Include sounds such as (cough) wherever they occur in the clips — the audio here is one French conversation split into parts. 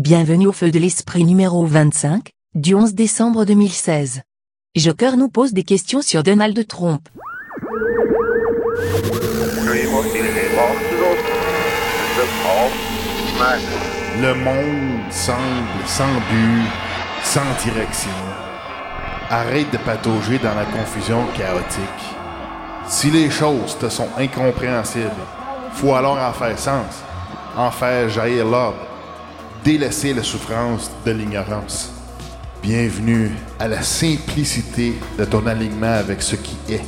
Bienvenue au Feu de l'Esprit numéro 25, du 11 décembre 2016. Joker nous pose des questions sur Donald Trump. Le monde semble sans but, sans direction. Arrête de patauger dans la confusion chaotique. Si les choses te sont incompréhensibles, faut alors en faire sens, en faire jaillir l'ordre, délaisser la souffrance de l'ignorance. Bienvenue à la simplicité de ton alignement avec ce qui est,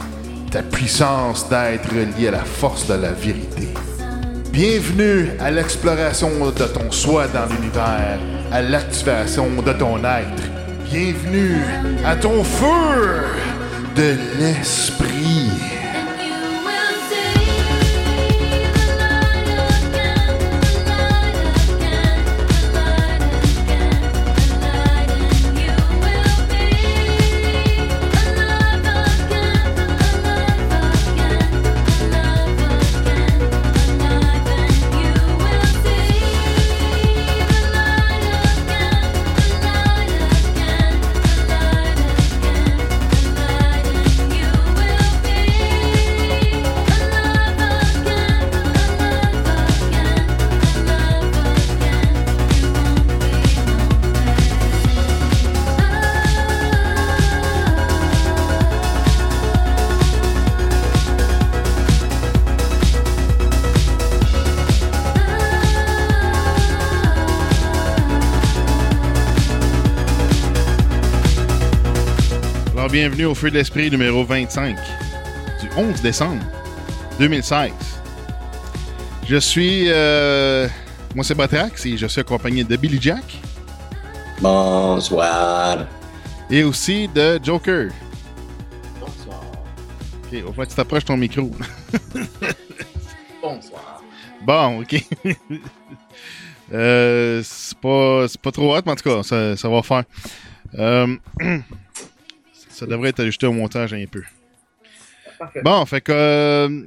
ta puissance d'être liée à la force de la vérité. Bienvenue à l'exploration de ton soi dans l'univers, à l'activation de ton être. Bienvenue à ton feu de l'esprit. Bienvenue au Feu de l'Esprit numéro 25 du 11 décembre 2016. Je suis. euh, moi, c'est Batrax et je suis accompagné de Billy Jack Bonsoir. et aussi de Joker. Bonsoir. Ok, au fait, tu t'approches ton micro. (laughs) Bonsoir. Bon, ok. (laughs) Euh, c'est pas, c'est pas trop hot, mais en tout cas, ça, ça va faire. Euh, (clears throat) ça devrait être ajusté au montage un peu. Parfait. Bon, fait que. euh,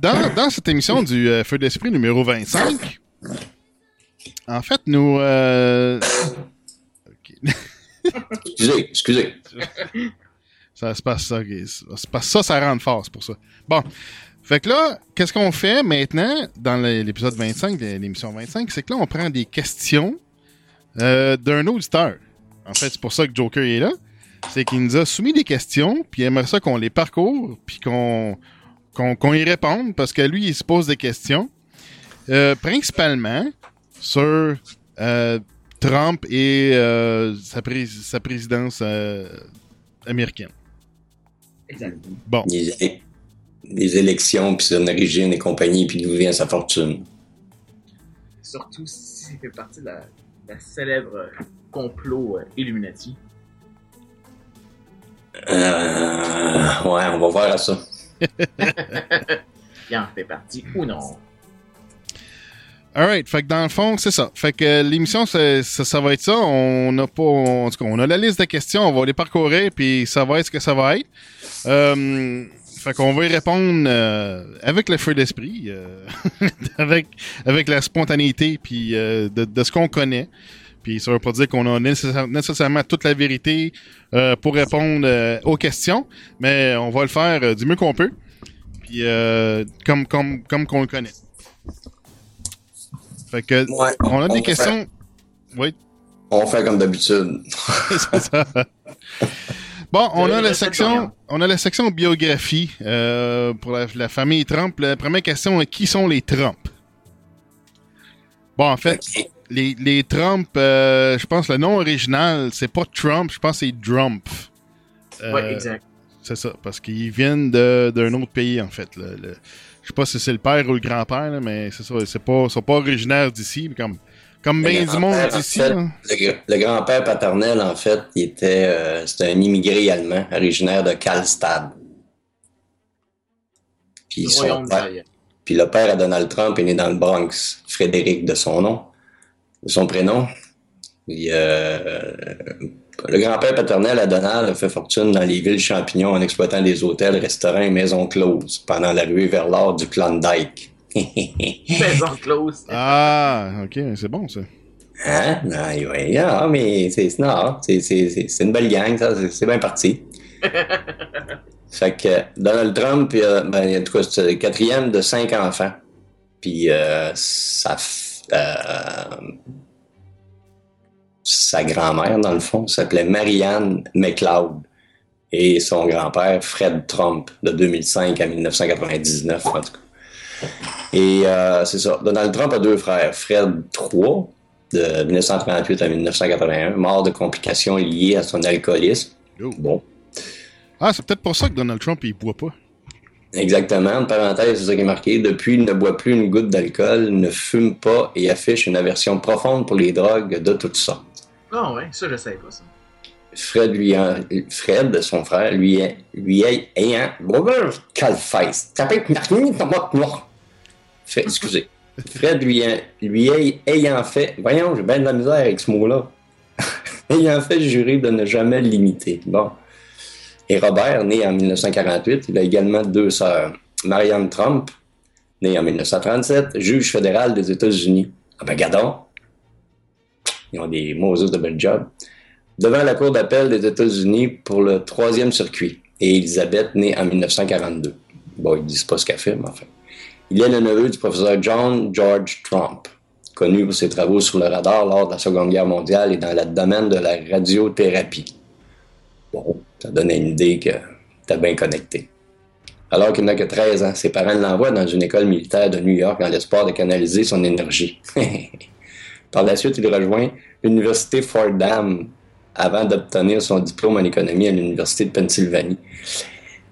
dans, dans cette émission du euh, Feu d'Esprit numéro 25, en fait, nous. euh, ok. Excusez, excusez. Ça se passe ça. Ça se passe ça, ça rentre fort, c'est pour ça. Bon. Fait que là, qu'est-ce qu'on fait maintenant dans l'épisode 25, de l'émission 25, c'est que là, on prend des questions euh, d'un auditeur. En fait, c'est pour ça que Joker est là. C'est qu'il nous a soumis des questions, puis il aimerait ça qu'on les parcourt, puis qu'on y réponde, parce que lui, il se pose des questions, euh, principalement sur euh, Trump et euh, sa, pré- sa présidence euh, américaine. Exact. Bon. Les, les élections, puis son origine et compagnie, puis d'où vient sa fortune. Surtout si ça fait partie de la, la célèbre complot euh, Illuminati. Euh, ouais, on va voir à ça. (laughs) Il en fait partie ou non. Alright, fait que dans le fond, c'est ça. Fait que euh, l'émission, c'est- ça, ça va être ça. On n'a pas. En tout cas, on a la liste de questions, on va les parcourir, puis ça va être ce que ça va être. Euh, fait qu'on va y répondre euh, avec le feu d'esprit, euh, (laughs) avec, avec la spontanéité, puis euh, de, de ce qu'on connaît. Puis ça veut pas dire qu'on a nécessaire- nécessairement toute la vérité euh, pour répondre euh, aux questions, mais on va le faire euh, du mieux qu'on peut, puis comme comme comme qu'on le connaît. Fait que Ouais, on a des fait- questions. Oui, on fait comme d'habitude. (laughs) (laughs) c'est ça. Bon, on a la section, on a la section biographie euh, pour la, la famille Trump. La première question est qui sont les Trump? Bon, en fait. Les, les Trump, euh, je pense le nom original, c'est pas Trump, je pense que c'est Drump. Euh, ouais, exact. C'est ça, parce qu'ils viennent de- d'un autre pays, en fait. Le, le- je sais pas si c'est le père ou le grand-père, mais c'est ça. C'est pas, ils sont pas originaires d'ici, mais comme, comme Le bien du monde en d'ici. fait. Le, gr- le grand-père paternel, en fait, il était, euh, c'était un immigré allemand, originaire de Karlstad. Puis, son père- puis le père à Donald Trump est né dans le Bronx, Frédéric de son nom, son prénom. Euh, le grand-père paternel à Donald a fait fortune dans les villes champignons en exploitant des hôtels, restaurants et maisons closes pendant la ruée vers l'or du Klondike. (laughs) Maison close. Ah, ok, c'est bon ça. Hein? Ah, oui, ah, mais c'est non, c'est- c'est c'est- c'est une belle gang, ça, c'est- bien parti. (laughs) fait que Donald Trump, ben, en tout cas, c'est le quatrième de cinq enfants. Puis euh, sa, f- euh, sa grand-mère, dans le fond, s'appelait Marianne McLeod. Et son grand-père, Fred Trump, de 2005 à 1999, en tout cas. Et euh, c'est ça. Donald Trump a deux frères. Fred III, de 1938 à 1981, mort de complications liées à son alcoolisme. Oh. Bon, Ah, c'est peut-être pour ça que Donald Trump, il boit pas. Exactement. Une parenthèse, c'est ça qui est marqué. Depuis, il ne boit plus une goutte d'alcool, ne fume pas et affiche une aversion profonde pour les drogues de toutes sortes. Ah ouais, ça je savais pas ça. Fred, lui, en- Fred, son frère, lui, lui ayant. Fait- Excusez. (laughs) Fred, lui, lui ay- ayant fait. Voyons, j'ai bien de la misère avec ce mot-là. (laughs) ayant fait jurer de ne jamais l'imiter. Bon. Et Robert, né en 1948, il a également deux sœurs. Marianne Trump, née en 1937, juge fédéral des États-Unis. Ah ben, gardons. Ils ont des Moses de bel job devant la Cour d'appel des États-Unis pour le troisième circuit. Et Elisabeth, née en 1942. Bon, ils disent pas ce qu'elle fait, mais enfin. Il est le neveu du professeur John George Trump, connu pour ses travaux sur le radar lors de la Seconde Guerre mondiale et dans le domaine de la radiothérapie. Ça donne une idée que t'es bien connecté. Alors qu'il n'a que 13 ans, ses parents l'envoient dans une école militaire de New York dans l'espoir de canaliser son énergie. (laughs) Par la suite, il rejoint l'université Fordham avant d'obtenir son diplôme en économie à l'Université de Pennsylvanie.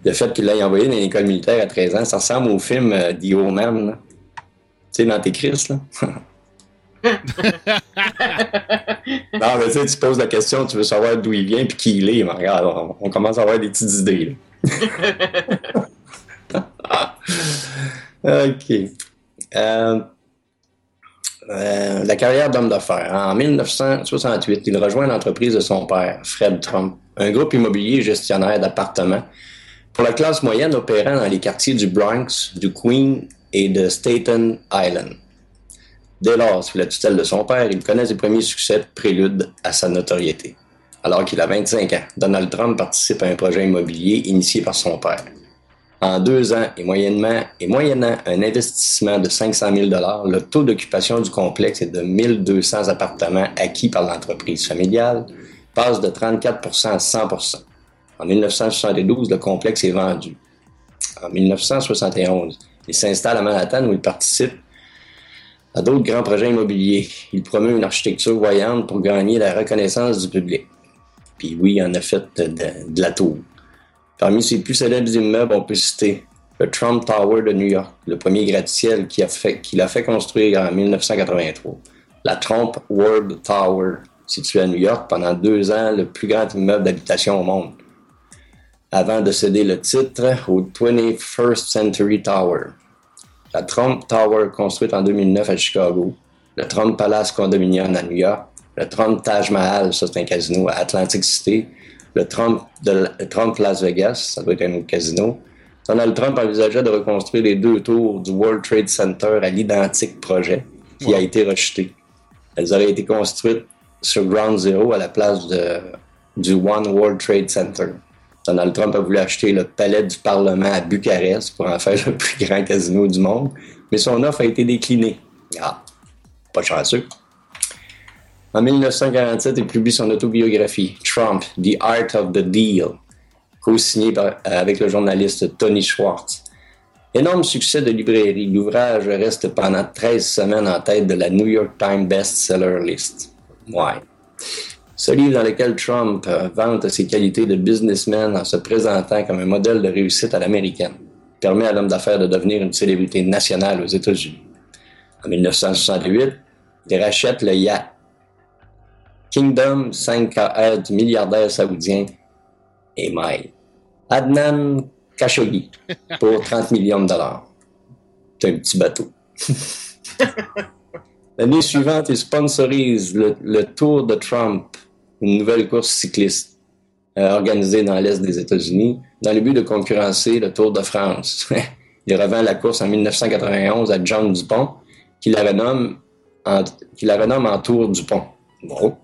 Le fait qu'il l'ait envoyé dans l'école militaire à 13 ans, ça ressemble au film euh, Man. Tu sais, l'Antéchrist, là. (laughs) non, mais tu sais, tu poses la question, tu veux savoir d'où il vient puis qui il est. Mais regarde, on, commence à avoir des petites idées. (laughs) OK. Euh, euh, la carrière d'homme d'affaires. En 1968, il rejoint l'entreprise de son père, Fred Trump, un groupe immobilier gestionnaire d'appartements pour la classe moyenne opérant dans les quartiers du Bronx, du Queen et de Staten Island. Dès lors, sous la tutelle de son père, il connaît ses premiers succès prélude à sa notoriété. Alors qu'il a 25 ans, Donald Trump participe à un projet immobilier initié par son père. En deux ans et, moyennement, et moyennant un investissement de 500 000 le taux d'occupation du complexe est de 1200 appartements acquis par l'entreprise familiale, passe de 34% à 100% En 1972, le complexe est vendu. En 1971, il s'installe à Manhattan où il participe à d'autres grands projets immobiliers. Il promeut une architecture voyante pour gagner la reconnaissance du public. Puis oui, il en a fait de, la tour. Parmi ses plus célèbres immeubles, on peut citer le Trump Tower de New York, le premier gratte-ciel qu'il a fait construire en 1983. La Trump World Tower, située à New York pendant deux ans, le plus grand immeuble d'habitation au monde. Avant de céder le titre au 21st Century Tower. La Trump Tower, construite en 2009 à Chicago. Le Trump Palace Condominium à New York. Le Trump Taj Mahal, ça c'est un casino à Atlantic City le Trump, de, le Trump Las Vegas, ça doit être un autre casino. Donald Trump envisageait de reconstruire les deux tours du World Trade Center à l'identique projet qui a été rejeté. Elles auraient été construites sur Ground Zero à la place de, du One World Trade Center. Donald Trump a voulu acheter le palais du Parlement à Bucarest pour en faire (laughs) le plus grand casino du monde, mais son offre a été déclinée. Ah, pas chanceux. En 1947, il publie son autobiographie, Trump, The Art of the Deal, co-signé par- avec le journaliste Tony Schwartz. Énorme succès de librairie, l'ouvrage reste pendant 13 semaines en tête de la New York Times Bestseller List. Ouais. Ce livre dans lequel Trump euh, vante ses qualités de businessman en se présentant comme un modèle de réussite à l'américaine permet à l'homme d'affaires de devenir une célébrité nationale aux États-Unis. En 1968, il rachète le yacht Kingdom 5KR du milliardaire saoudien Email. Adnan Khashoggi pour (laughs) 30 millions de dollars. C'est un petit bateau. (laughs) L'année suivante, il sponsorise le, le Tour de Trump, une nouvelle course cycliste euh, organisée dans l'Est des États-Unis, dans le but de concurrencer le Tour de France. (laughs) il revend la course en 1991 à John Dupont, qui la renomme en- qui la renomme en Tour du Pont. Bon,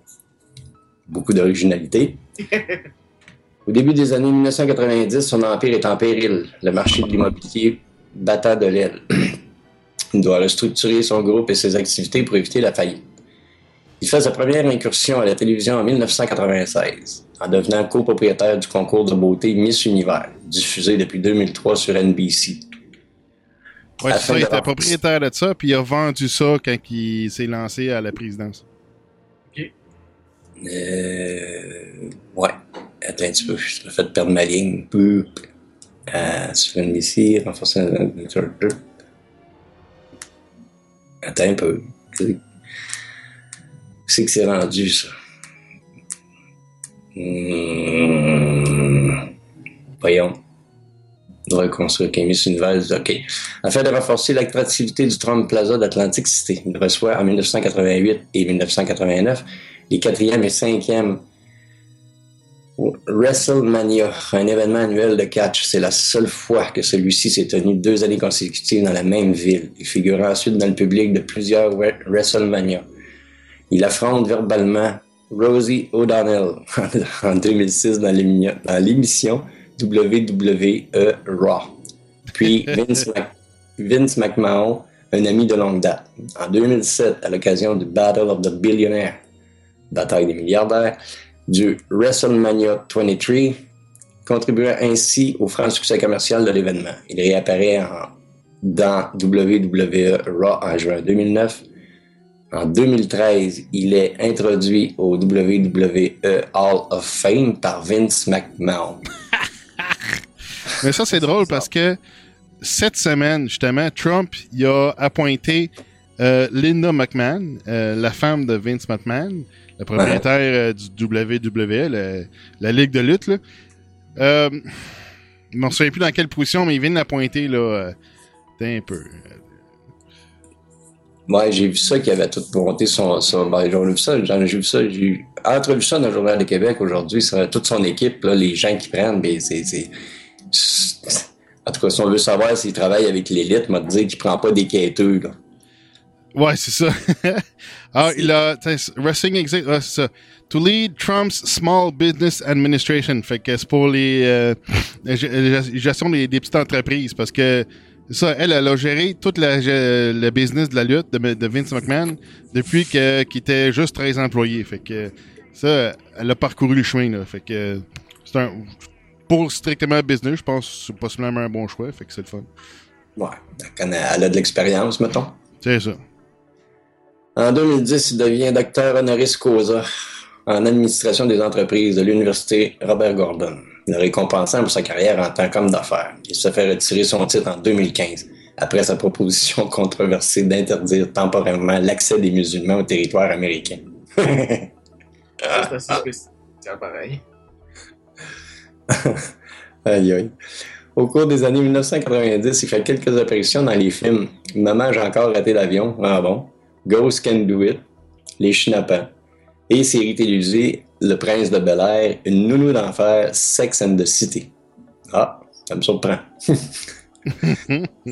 beaucoup d'originalité. (laughs) Au début des années 1990, son empire est en péril. Le marché de l'immobilier battant de l'aile. (clears throat) Il doit restructurer son groupe et ses activités pour éviter la faillite. Il fait sa première incursion à la télévision en 1996, en devenant copropriétaire du concours de beauté Miss Univers, diffusé depuis 2003 sur NBC. Ouais, Afin c'est ça, il était propriétaire de ça, puis il a vendu ça quand il s'est lancé à la présidence. Euh, ouais. Attends un petit peu, je me fait perdre ma ligne. Peu. Euh, sur NBC, renforcer Attends un peu. C'est que c'est rendu, ça. Hmm. Voyons. Reconstruire Miss Univers, OK. Afin de renforcer l'attractivité du Trump Plaza d'Atlantic City, il reçoit en 1988 et 1989 les quatrième et cinquième WrestleMania, un événement annuel de catch. C'est la seule fois que celui-ci s'est tenu deux années consécutives dans la même ville. Il figure ensuite dans le public de plusieurs Wre- WrestleMania. Il affronte verbalement Rosie O'Donnell (laughs) en 2006 dans l'émi- dans l'émission WWE Raw. Puis (laughs) Vince, Mac- Vince McMahon, un ami de longue date. En 2007, à l'occasion du Battle of the Billionaire, bataille des milliardaires, du WrestleMania 23, contribuant ainsi au franc succès commercial de l'événement. Il réapparaît en- dans WWE Raw en juin 2009. En 2013, il est introduit au WWE Hall of Fame par Vince McMahon. (laughs) Mais ça, c'est drôle parce que cette semaine, justement, Trump il a appointé euh, Linda McMahon, euh, la femme de Vince McMahon, le propriétaire euh, du WWE, la ligue de lutte. Là. Je ne souviens plus dans quelle position, mais il vient de l'appointer là, un peu. Ouais, j'ai vu ça qui avait tout monté son. son ben, j'ai vu ça, j'en ai vu ça, j'ai entrevu ça dans le Journal de Québec aujourd'hui, ça, toute son équipe, là, les gens qui prennent, ben, c'est, En tout cas, si on veut savoir s'il travaille avec l'élite, m'a dit qu'il prend pas des quêteux. Ouais, c'est ça. (laughs) ah, il a. Wrestling ça. To lead Trump's Small Business Administration. Fait que c'est pour les. Euh, (laughs) gestion des, des petites entreprises. Parce que. Ça, elle, elle a géré ge- le business de la lutte de, de Vince McMahon depuis qu'il était juste 13 employés. Fait que ça, elle a parcouru le chemin. Là. Fait que c'est un, pour strictement business, je pense que c'est possiblement un bon choix. Fait que c'est le fun. Ouais, elle, a de l'expérience, mettons. C'est ça. En 2010, il devient docteur honoris causa en administration des entreprises de l'Université Robert Gordon, récompensant pour sa carrière en tant qu'homme d'affaires. Il se fait retirer son titre en 2015, après sa proposition (laughs) controversée d'interdire temporairement l'accès des musulmans au territoire américain. Ça, C'est assez spécial pareil. (laughs) aïe aïe. Au cours des années 1990, il fait quelques apparitions dans les films Maman, j'ai encore raté l'avion, ah bon, Ghost Can Do It, Les Schnappants, et série télévisée Le Prince de Bel Air, Une nounou d'enfer, Sex and the City. Ah, ça me surprend. (laughs) (laughs)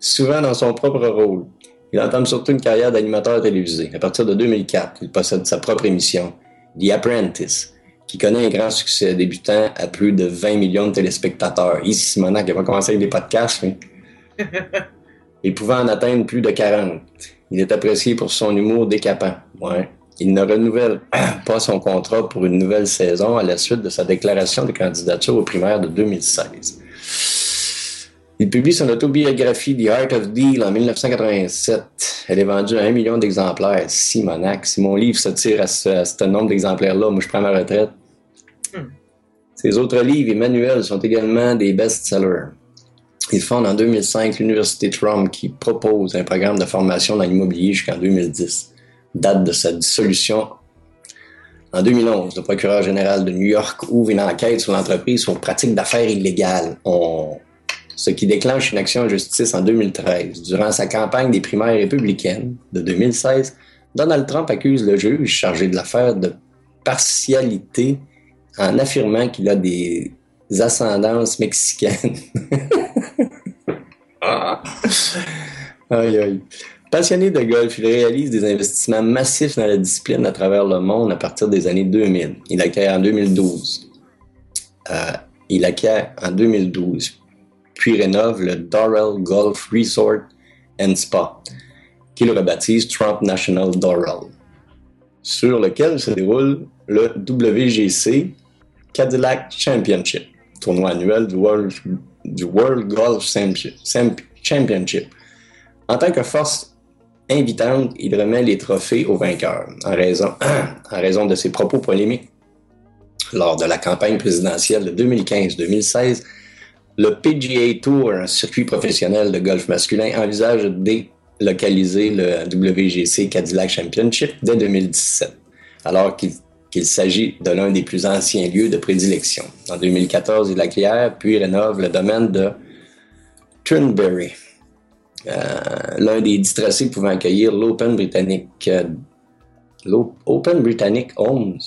Souvent dans son propre rôle. Il entame surtout une carrière d'animateur télévisé. À partir de 2004, il possède sa propre émission, The Apprentice, qui connaît un grand succès, débutant à plus de 20 millions de téléspectateurs. Ici, Simonac, il va commencer avec des podcasts, oui. (laughs) Et pouvant en atteindre plus de 40. Il est apprécié pour son humour décapant. Ouais. Il ne renouvelle (clears throat) pas son contrat pour une nouvelle saison à la suite de sa déclaration de candidature aux primaires de 2016. Il publie son autobiographie The Art of Deal en 1987. Elle est vendue à un million d'exemplaires. Simonac, si mon livre se tire à ce, à ce nombre d'exemplaires-là, moi je prends ma retraite. Hmm. Ses autres livres et manuels sont également des best-sellers. Il fonde en 2005 l'Université Trump qui propose un programme de formation dans l'immobilier jusqu'en 2010. Date de sa dissolution en 2011, le procureur général de New York ouvre une enquête sur l'entreprise sur pratique d'affaires illégales. On- Ce qui déclenche une action en justice en 2013. Durant sa campagne des primaires républicaines de 2016, Donald Trump accuse le juge chargé de l'affaire de partialité en affirmant qu'il a des ascendances mexicaines. Ah. (laughs) (laughs) aïe, aïe. Passionné de golf, il réalise des investissements massifs dans la discipline à travers le monde à partir des années 2000. Il acquiert en 2012. Euh, il acquiert en 2012, puis rénove le Doral Golf Resort and Spa, qu'il rebaptise Trump National Doral, sur lequel se déroule le WGC Cadillac Championship, tournoi annuel du World, du World Golf Championship. En tant que force invitante, il remet les trophées aux vainqueurs en raison, (clears throat) en raison de ses propos polémiques. Lors de la campagne présidentielle de 2015-2016, le PGA Tour, un circuit professionnel de golf masculin, envisage de délocaliser le WGC Cadillac Championship dès 2017, alors qu'il s'agit de l'un des plus anciens lieux de prédilection. En 2014, il acquiert puis rénove le domaine de Turnberry, l'un des dix tracés pouvant accueillir l'Open britannique, euh, l'Open Britannic Homes.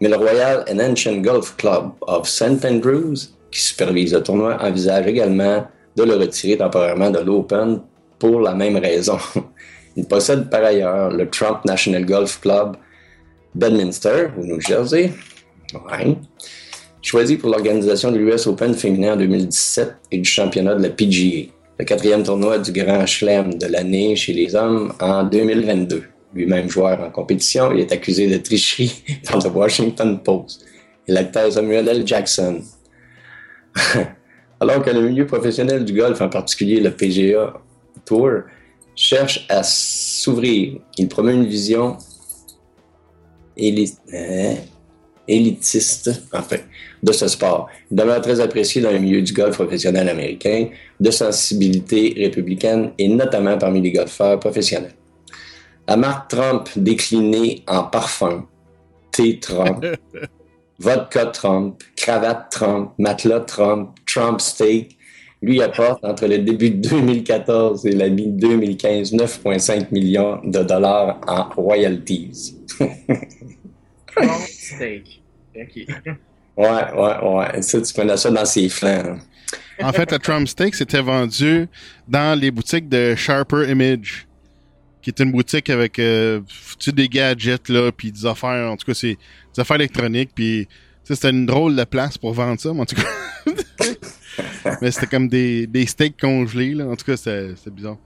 Mais le Royal and Ancient Golf Club of St. Andrews, qui supervise le tournoi, envisage également de le retirer temporairement de l'Open pour la même raison. (laughs) Il possède par ailleurs le Trump National Golf Club Bedminster, au New Jersey, choisi pour l'organisation de l'US Open féminin en 2017 et du championnat de la PGA, le quatrième tournoi du Grand Chelem de l'année chez les hommes en 2022 lui-même joueur en compétition, il est accusé de tricherie (laughs) par le Washington Post et l'acteur Samuel L. Jackson. (laughs) Alors que le milieu professionnel du golf, en particulier le PGA Tour, cherche à s'ouvrir, il promet une vision hein, élitiste, enfin, de ce sport. Il demeure très apprécié dans le milieu du golf professionnel américain, de sensibilité républicaine et notamment parmi les golfeurs professionnels. La marque Trump déclinée en parfum, thé Trump, (laughs) vodka Trump, cravate Trump, matelas Trump, Trump steak, lui apporte entre le début de 2014 et l'année 2015 9,5 millions de dollars en royalties. (laughs) Trump steak. OK. Ouais, ouais, ouais. Ça, tu connais ça dans ses flancs. Hein. En fait, le Trump steak, c'était vendu dans les boutiques de Sharper Image qui est une boutique avec euh, des gadgets là, puis des affaires, en tout cas c'est des affaires électroniques, puis c'était une drôle de place pour vendre ça, mais en tout cas. (laughs) mais c'était comme des, des steaks congelés, là. En tout cas, c'était bizarre.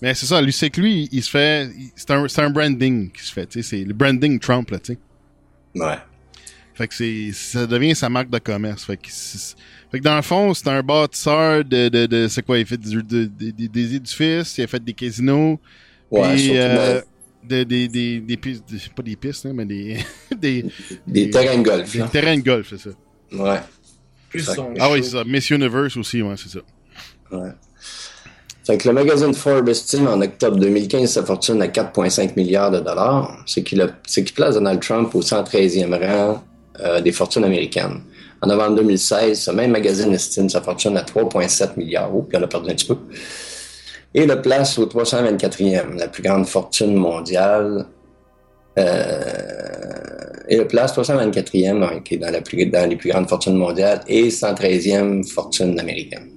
Mais c'est ça, lui, c'est que lui, il se fait. C'est un, un branding qui se fait, tu sais. C'est le branding Trump, là, tu sais. Ouais. Fait que c'est. Ça devient sa marque de commerce. Fait que, fait que dans le fond, c'est un bâtisseur de. de, de c'est quoi, il fait du, de, des édifices, il a fait des casinos, Ouais, puis, euh, des, des, des, des, pistes, pas des pistes, hein, mais (laughs) des, des, des, terrains de golf. Des terrains de golf, c'est ça. Ouais. Plus ah oui, c'est ça. Miss Universe aussi, ouais, c'est ça. Ouais. Fait que le magazine Forbes estime en octobre 2015 sa fortune à 4,5 milliards de dollars, ce qui, le, ce qui place Donald Trump au 113e rang euh, des fortunes américaines. En novembre 2016, ce même magazine estime sa fortune à 3,7 milliards, oh, puis on a perdu un petit peu et le place au 324e, la plus grande fortune mondiale. Euh, et le place 324e, qui est dans, les plus grandes fortunes mondiales, et 113e fortune américaine.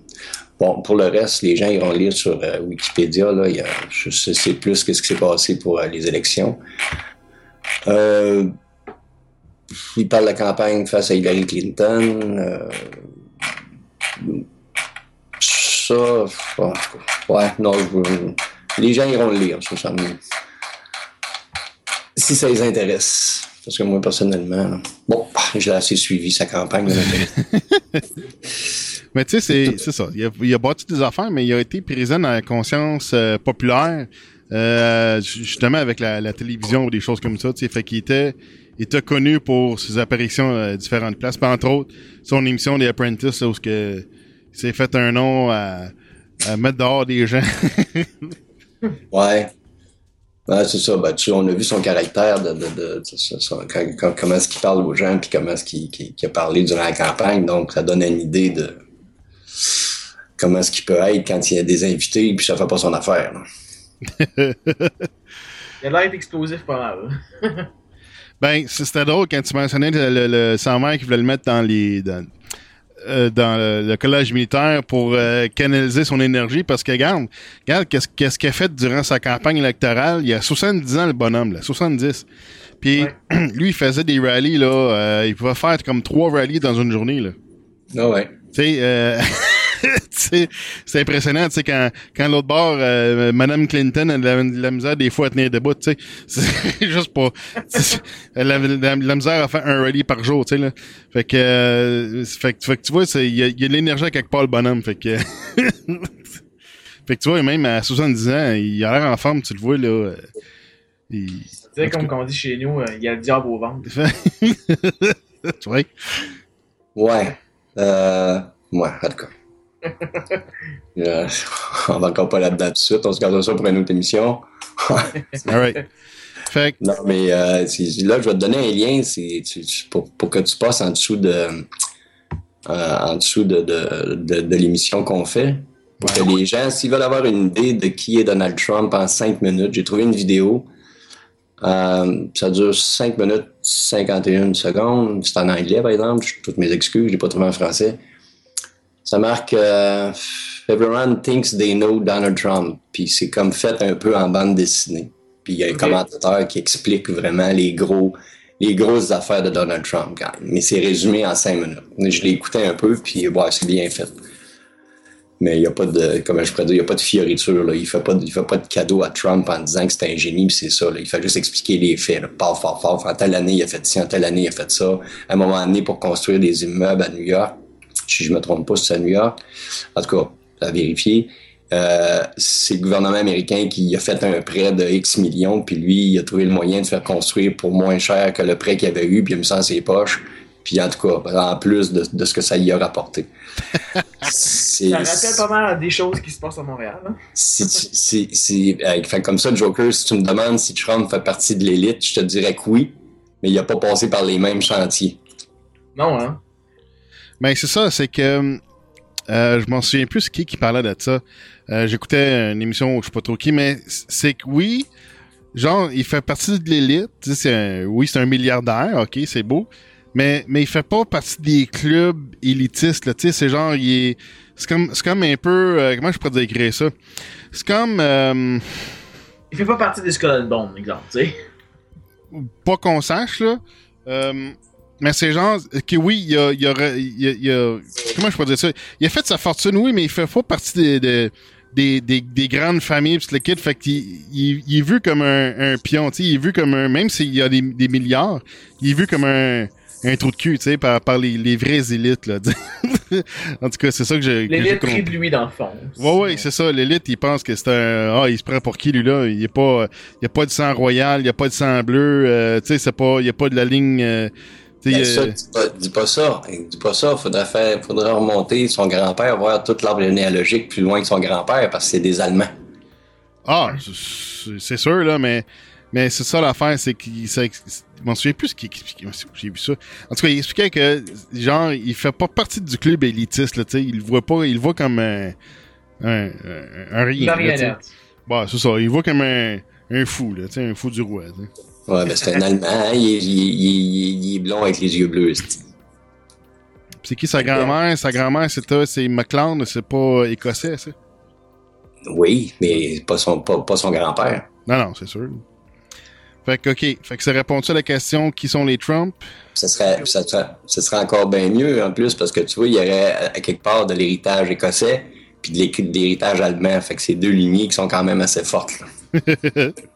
Bon, pour le reste, les gens iront lire sur euh, Wikipédia. Là, y a, je sais plus que ce qui s'est passé pour les élections. Euh, il parle de la campagne face à Hillary Clinton. Euh, ça, ouais, non, les gens iront le lire, ça, ça. Si ça les intéresse. Parce que moi, personnellement, bon, j'ai assez suivi sa campagne. (laughs) mais tu sais, c'est ça. Il a, il bâti des affaires, mais il a été présent dans la conscience euh, populaire, euh, justement avec la, la, télévision ou des choses comme ça. Tu sais, fait qu'il était, était connu pour ses apparitions à différentes places. Puis entre autres, son émission des Apprentice, où que il s'est fait un nom à, à mettre dehors des gens. (laughs) ouais. Ouais, c'est ça. Ben, tu, on a vu son caractère de, de, de, de quand, quand, comment est-ce qu'il parle aux gens, puis comment est-ce qu'il, a parlé durant la campagne. Donc, ça donne une idée de comment est-ce qu'il peut être quand il y a des invités, puis ça fait pas son affaire. (laughs) il a l'air explosif pas mal. (laughs) ben, c'était drôle quand tu mentionnais le, le, le 120 qui voulait le mettre dans les. Dans, euh, dans le, le collège militaire pour euh, canaliser son énergie parce que regarde, regarde qu'est-ce qu'il a fait durant sa campagne électorale. Il a 70 ans le bonhomme là, 70. Puis Ouais. (clears throat) lui il faisait des rallyes là, euh, il pouvait faire comme trois rallyes dans une journée là. Ah ouais. Tu sais, euh, tu sais, (laughs) (laughs) c'est impressionnant, tu sais, quand, quand l'autre bord, euh, Madame Clinton, elle a de la misère des fois à tenir debout, tu sais. (laughs) C'est juste pas... (laughs) Elle a de la, de la misère à faire un rallye par jour, tu sais, là. Fait que, euh, fait, que- fait que tu vois, c'est- il y a, y a de l'énergie à quelque part, le bonhomme, fait que... fait que tu vois, même à 70 ans, il a l'air en forme, tu le vois, là. euh, il- Tu sais, comme on dit chez nous, euh, il y a le diable au ventre. tu vois? Ouais. Euh, ouais, en tout cas. (laughs) Euh, on va encore pas là-dedans tout de suite. On se garde ça pour une autre émission. (laughs) Fait que, Non, mais euh, là, je vais te donner un lien c'est, tu- tu- pour, pour que tu passes en dessous de, euh, en dessous de, de, de, de l'émission qu'on fait. Pour que les gens, s'ils veulent avoir une idée de qui est Donald Trump en 5 minutes, j'ai trouvé une vidéo. Euh, ça dure 5 minutes 51 secondes. C'est en anglais, par exemple. Toutes mes excuses, je l'ai pas trouvé en français. Ça marque euh, Everyone thinks they know Donald Trump. Puis c'est comme fait un peu en bande dessinée. Puis il y a un commentateur qui explique vraiment les gros les grosses affaires de Donald Trump quand même. Mais c'est résumé en cinq minutes. Je l'ai écouté un peu, puis ouais, c'est bien fait. Mais il n'y a pas de, comment je pourrais dire, il y a pas de fioriture, là. Il fait pas, de- il fait pas de cadeau à Trump en disant que c'est un génie, c'est ça, là. Il fait juste expliquer les faits, là. Paf, paf, paf. En telle année, il a fait ci, en telle année, il a fait ça. À un moment donné, pour construire des immeubles à New York, si je me trompe pas, c'est à New York. En tout cas, à vérifier. Euh, c'est le gouvernement américain qui a fait un prêt de X millions, puis lui, il a trouvé le moyen de faire construire pour moins cher que le prêt qu'il avait eu, puis il a mis ça dans ses poches. Puis en tout cas, en plus de, de ce que ça y a rapporté. (laughs) Ça rappelle pas mal des choses qui se passent à Montréal. hein? si tu- si- si- euh, fait comme ça, Joker, si tu me demandes si Trump fait partie de l'élite, je te dirais que oui, mais il a pas passé par les mêmes chantiers. Non, hein? Ben c'est ça, c'est que euh, je m'en souviens plus qui qui parlait de ça. Euh, J'écoutais une émission, je sais pas trop qui, mais c'est que oui, genre il fait partie de l'élite. tu sais, c'est un- Oui, c'est un milliardaire, ok, c'est beau, mais mais il fait pas partie des clubs élitistes. Là, tu sais, c'est genre il est, c'est comme c'est comme un peu euh, comment je pourrais décrire ça? C'est comme euh, Il fait pas partie des Skull and Bones, exemple, tu sais. pas qu'on sache là. Mais c'est genre que oui, il y a, il y a, il y a- il y a- comment je peux dire ça? Il a fait sa fortune, oui, mais il fait pas partie des des, des, des, des grandes familles pis le kid, fait qu'il il, il est vu comme un, un pion, tu sais, il est vu comme un même s'il y a des, des milliards, il est vu comme un un trou de cul, tu sais, par, par les, les vraies élites là. (laughs) en tout cas, c'est ça que j'ai L'élite rit de lui dans le fond. Ouais, ouais, c'est ça. L'élite, il pense que c'est un. Ah, il se prend pour qui, lui, là? Il est pas. Il y a pas de sang royal, il y a pas de sang bleu. euh, tu sais, c'est pas. Il y a pas de la ligne. euh, Ben, ça, euh, dis pas, dis pas ça. Dis pas ça. Faudrait faire, faudrait remonter son grand-père, voir toute l'arbre généalogique plus loin que son grand-père, parce que c'est des Allemands. Ah, c'est- sûr, là, mais. Mais c'est ça l'affaire, c'est qu'il. ça- Je m'en souviens plus ce qu'il expliquait. J'ai vu ça. En tout cas, il expliquait que, genre, il fait pas partie du club élitiste, là, tu sais. Il le voit pas. Il le voit comme un. Un, un, un rien. là. Marionnette. Bah, c'est ça. Il le voit comme un, un fou, là, tu sais, un fou du roi. tu sais. Ouais, ben c'est un Allemand. Il, est, il, est- il est- il est blond avec les yeux bleus. c'est- C'est qui sa grand-mère? Sa grand-mère, c'était c'est McLeod, c'est pas écossais, ça? Oui, mais pas son, pas, pas son grand-père. Non, non, c'est sûr. Fait que, OK. Fait que ça répond-tu à la question qui sont les Trump? Ça serait, ça, serait, ça serait encore bien mieux en plus parce que tu vois, il y aurait à quelque part de l'héritage écossais puis de l'héritage allemand. Fait que c'est deux lignées qui sont quand même assez fortes. (laughs)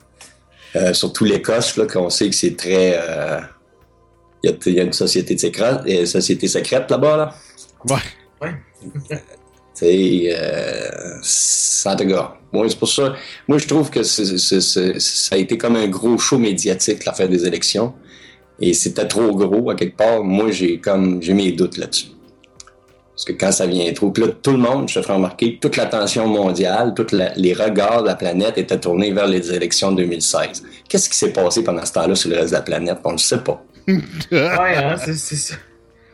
Euh, surtout l'Écosse, là, qu'on sait que c'est très. euh, Il y, a, il y a une société, de secrète, euh, société secrète là-bas. Là. Ouais. (laughs) Tu sais, euh, ça te gars. Moi, c'est pour ça. Moi, je trouve que c'est- c'est- c'est- ça a été comme un gros show médiatique, l'affaire des élections. Et c'était trop gros, à quelque part. Moi, j'ai comme, j'ai mes doutes là-dessus. Parce que quand ça vient trop, puis là, tout le monde, je te ferai remarquer, toute l'attention mondiale, tous les regards de la planète étaient tournés vers les élections de 2016. Qu'est-ce qui s'est passé pendant ce temps-là sur le reste de la planète? On ne le sait pas. (laughs) Ouais, hein, c'est ça.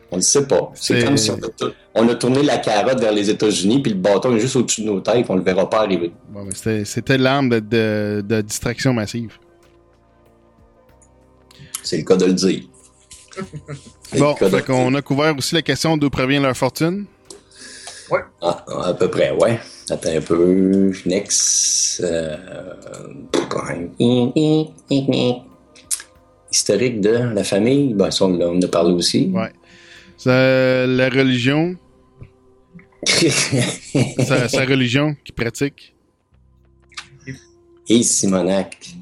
On ne sait pas. C'est comme si on a, tou- on a tourné la carotte vers les États-Unis, puis le bâton est juste au-dessus de nos têtes, on le verra pas arriver. Bon, c'était- C'était l'arme de, de, de distraction massive. C'est le cas de le dire. (laughs) Bon, fait qu'on a couvert aussi la question d'où provient leur fortune. Ah, à peu près, ouais. Attends un peu. Next. Euh... Historique de la famille. Ben, ça, on, on en a parlé aussi. Ouais. Ça, la religion, (laughs) sa, sa religion qu'il pratique. Et Simonac.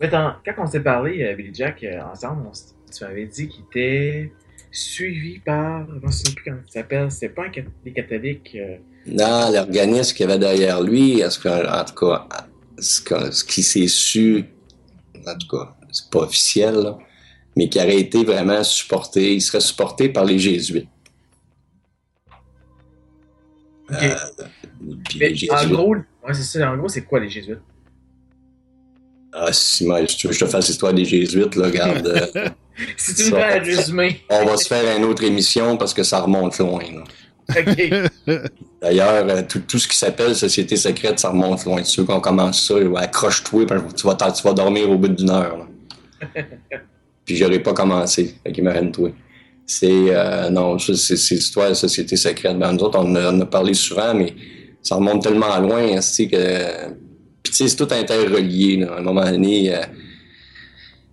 Mais dans- quand on s'est parlé, euh, Billy Jack, euh, ensemble, on tu m'avais dit qu'il était suivi par. Je ne sais plus comment il s'appelle. C'est pas un des catholiques. euh, Non, l'organisme qu'il y avait derrière lui, en tout cas, en tout cas ce, que- ce qui s'est su, en tout cas, c'est pas officiel, là, mais qui aurait été vraiment supporté, il serait supporté par les Jésuites. Ok. Puis Mais les en gros, ouais, c'est ça. En gros, c'est quoi les Jésuites? Ah, si, moi, si tu veux que je te fasse l'histoire des Jésuites, là, regarde, euh, (laughs) Si tu me fais un résumé. on va se faire une autre émission parce que ça remonte loin. là. Ok. (laughs) D'ailleurs, euh, tout, tout ce qui s'appelle Société secrète, ça remonte loin. Ceux qu'on commence ça, accroche-toi, tu vas, t'en- tu vas dormir au bout d'une heure. là. (laughs) Puis j'aurais pas commencé, fait qu'il m'arrête toi. C'est, euh, non, c'est, l'histoire de Société secrète. Ben, nous autres, on en a, parlé souvent, mais ça remonte tellement loin, hein, que... Puis tu sais, c'est tout interrelié, là. À un moment donné... euh,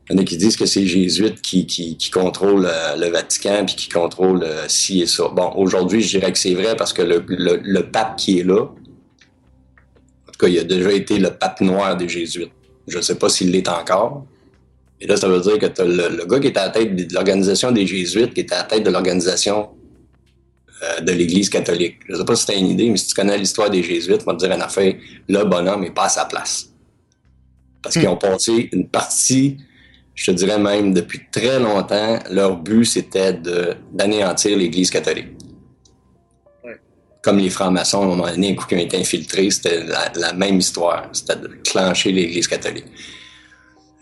il y en a qui disent que c'est les Jésuites qui, qui, qui contrôlent euh, le Vatican puis qui contrôlent euh, ci et ça. Bon, aujourd'hui, je dirais que c'est vrai parce que le, le, le pape qui est là, en tout cas, il a déjà été le pape noir des Jésuites. Je ne sais pas s'il l'est encore. Et là, ça veut dire que tu le, le gars qui est à la tête de l'organisation des Jésuites, qui est à la tête de l'organisation euh, de l'Église catholique. Je ne sais pas si tu as une idée, mais si tu connais l'histoire des Jésuites, on va te dire en affaire, le bonhomme n'est pas à sa place. Parce qu'ils ont passé une partie je te dirais même depuis très longtemps, leur but c'était de d'anéantir l'Église catholique. Ouais. Comme les francs-maçons, à un moment donné, un coup qui ont été infiltrés, c'était la, la même histoire. C'était de clencher l'Église catholique.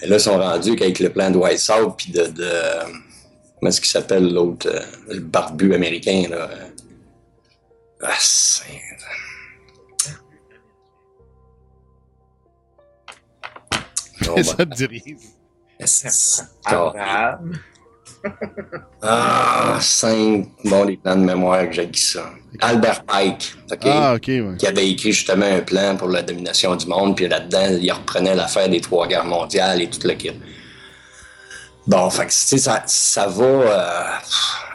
Et là, ils sont rendus qu'avec le plan de Weishaupt, puis de, de... Comment est-ce qu'il s'appelle l'autre? euh, le barbu américain, là? Ah, c'est... (laughs) Ça te dit rien. (laughs) Ah, cinq. Bon, les plans de mémoire que j'ai dit ça. Albert Pike, OK? Ah, ouais. Qui avait écrit justement un plan pour la domination du monde, puis là-dedans, il reprenait l'affaire des trois guerres mondiales et tout le kit. Bon, fait que, tu sais, ça, ça va. Euh,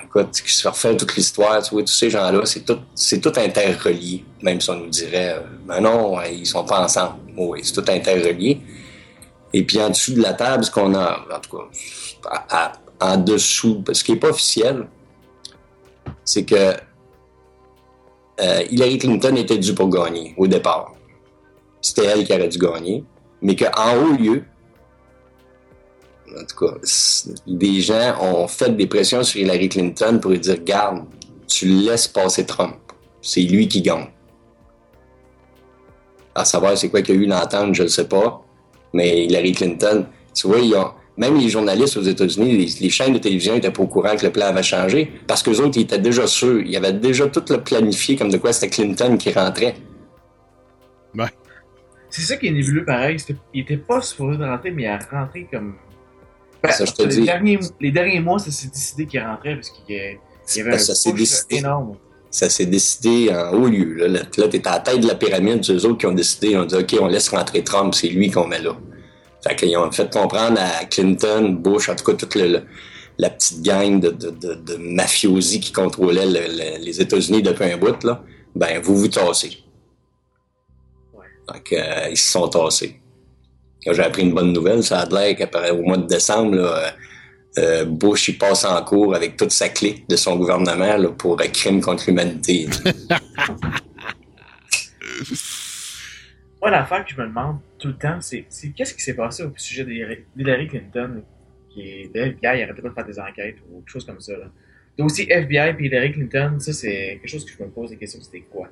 écoute, qui se refait toute l'histoire, tu vois, tous ces gens-là, c'est tout, c'est tout interrelié. Même si on nous dirait, euh, ben non, ils sont pas ensemble. Oui, c'est tout interrelié. Et puis en dessous de la table, ce qu'on a, en tout cas, en dessous, ce qui n'est pas officiel, c'est que euh, Hillary Clinton était due pour gagner au départ. C'était elle qui aurait dû gagner, mais qu'en haut lieu, en tout cas, des gens ont fait des pressions sur Hillary Clinton pour lui dire Garde, tu laisses passer Trump. C'est lui qui gagne. À savoir c'est quoi qu'il y a eu l'entente, je ne sais pas. Mais Hillary Clinton, tu vois, ils ont- même les journalistes aux États-Unis, les, les chaînes de télévision étaient pas au courant que le plan avait changé parce qu'eux autres, ils étaient déjà sûrs. Ils avaient déjà tout le planifié comme de quoi c'était Clinton qui rentrait. C'est ça qui est nébuleux pareil. C'était- Il était pas supposé de rentrer, mais il a rentré comme. Ben, Ça, je te les, dis. Derniers, les derniers mois, ça s'est décidé qu'il rentrait parce qu'il y avait un Ça s'est push décidé. énorme. Ça s'est décidé en haut lieu. Là, là, là t'es à la tête de la pyramide, c'est eux autres qui ont décidé, ont dit OK, on laisse rentrer Trump, c'est lui qu'on met là. Fait qu'ils ont fait comprendre à Clinton, Bush, en tout cas toute la petite gang de, mafiosi qui contrôlait le- le- les États-Unis depuis un bout, là, ben vous vous tassez. Donc euh, ils se sont tassés. Quand j'ai appris une bonne nouvelle, ça a l'air au mois de décembre, là, euh, euh, Bush il passe en cours avec toute sa clique de son gouvernement là, pour un crime contre l'humanité. Moi, l'affaire que je me demande tout le temps, c'est qu'est-ce qui s'est passé au sujet d'Hillary Clinton, qui est de FBI, il arrêtait pas de faire des enquêtes ou quelque chose comme ça. Là. Donc aussi FBI et Hillary Clinton, ça c'est quelque chose que je me pose des questions, c'était quoi?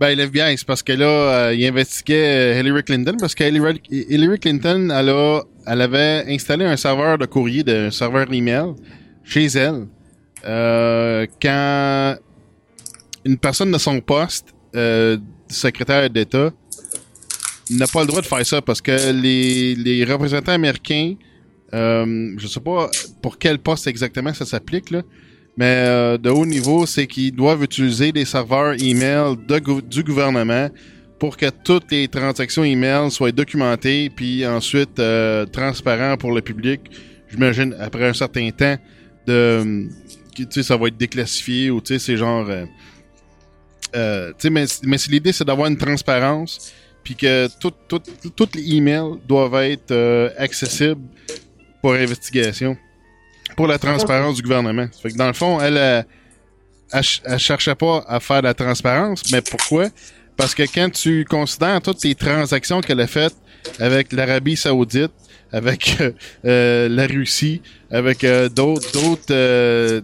Ben, l'FBI, c'est parce que là, euh, il investiguait euh, Hillary Clinton parce que Hillary, Clinton, elle, a, elle avait installé un serveur de courrier, un serveur email chez elle. Euh, quand une personne de son poste, euh, secrétaire d'État, n'a pas le droit de faire ça parce que les, les représentants américains euh, je sais pas pour quel poste exactement ça s'applique, là, mais euh, de haut niveau, c'est qu'ils doivent utiliser des serveurs email de du gouvernement pour que toutes les transactions email soient documentées, puis ensuite euh, pour le public. J'imagine après un certain temps de, tu sais, ça va être déclassifié ou tu sais, c'est genre, euh, euh, mais, mais l'idée c'est d'avoir une transparence, puis que toutes tout, tout, les emails doivent être euh, accessibles pour investigation, pour la transparence du gouvernement. Fait que dans le fond, elle, elle, elle, cherchait pas à faire la transparence, mais pourquoi? Parce que quand tu considères toutes les transactions qu'elle a faites avec l'Arabie Saoudite, avec euh, la Russie, avec euh, d'autres, d'autres, euh,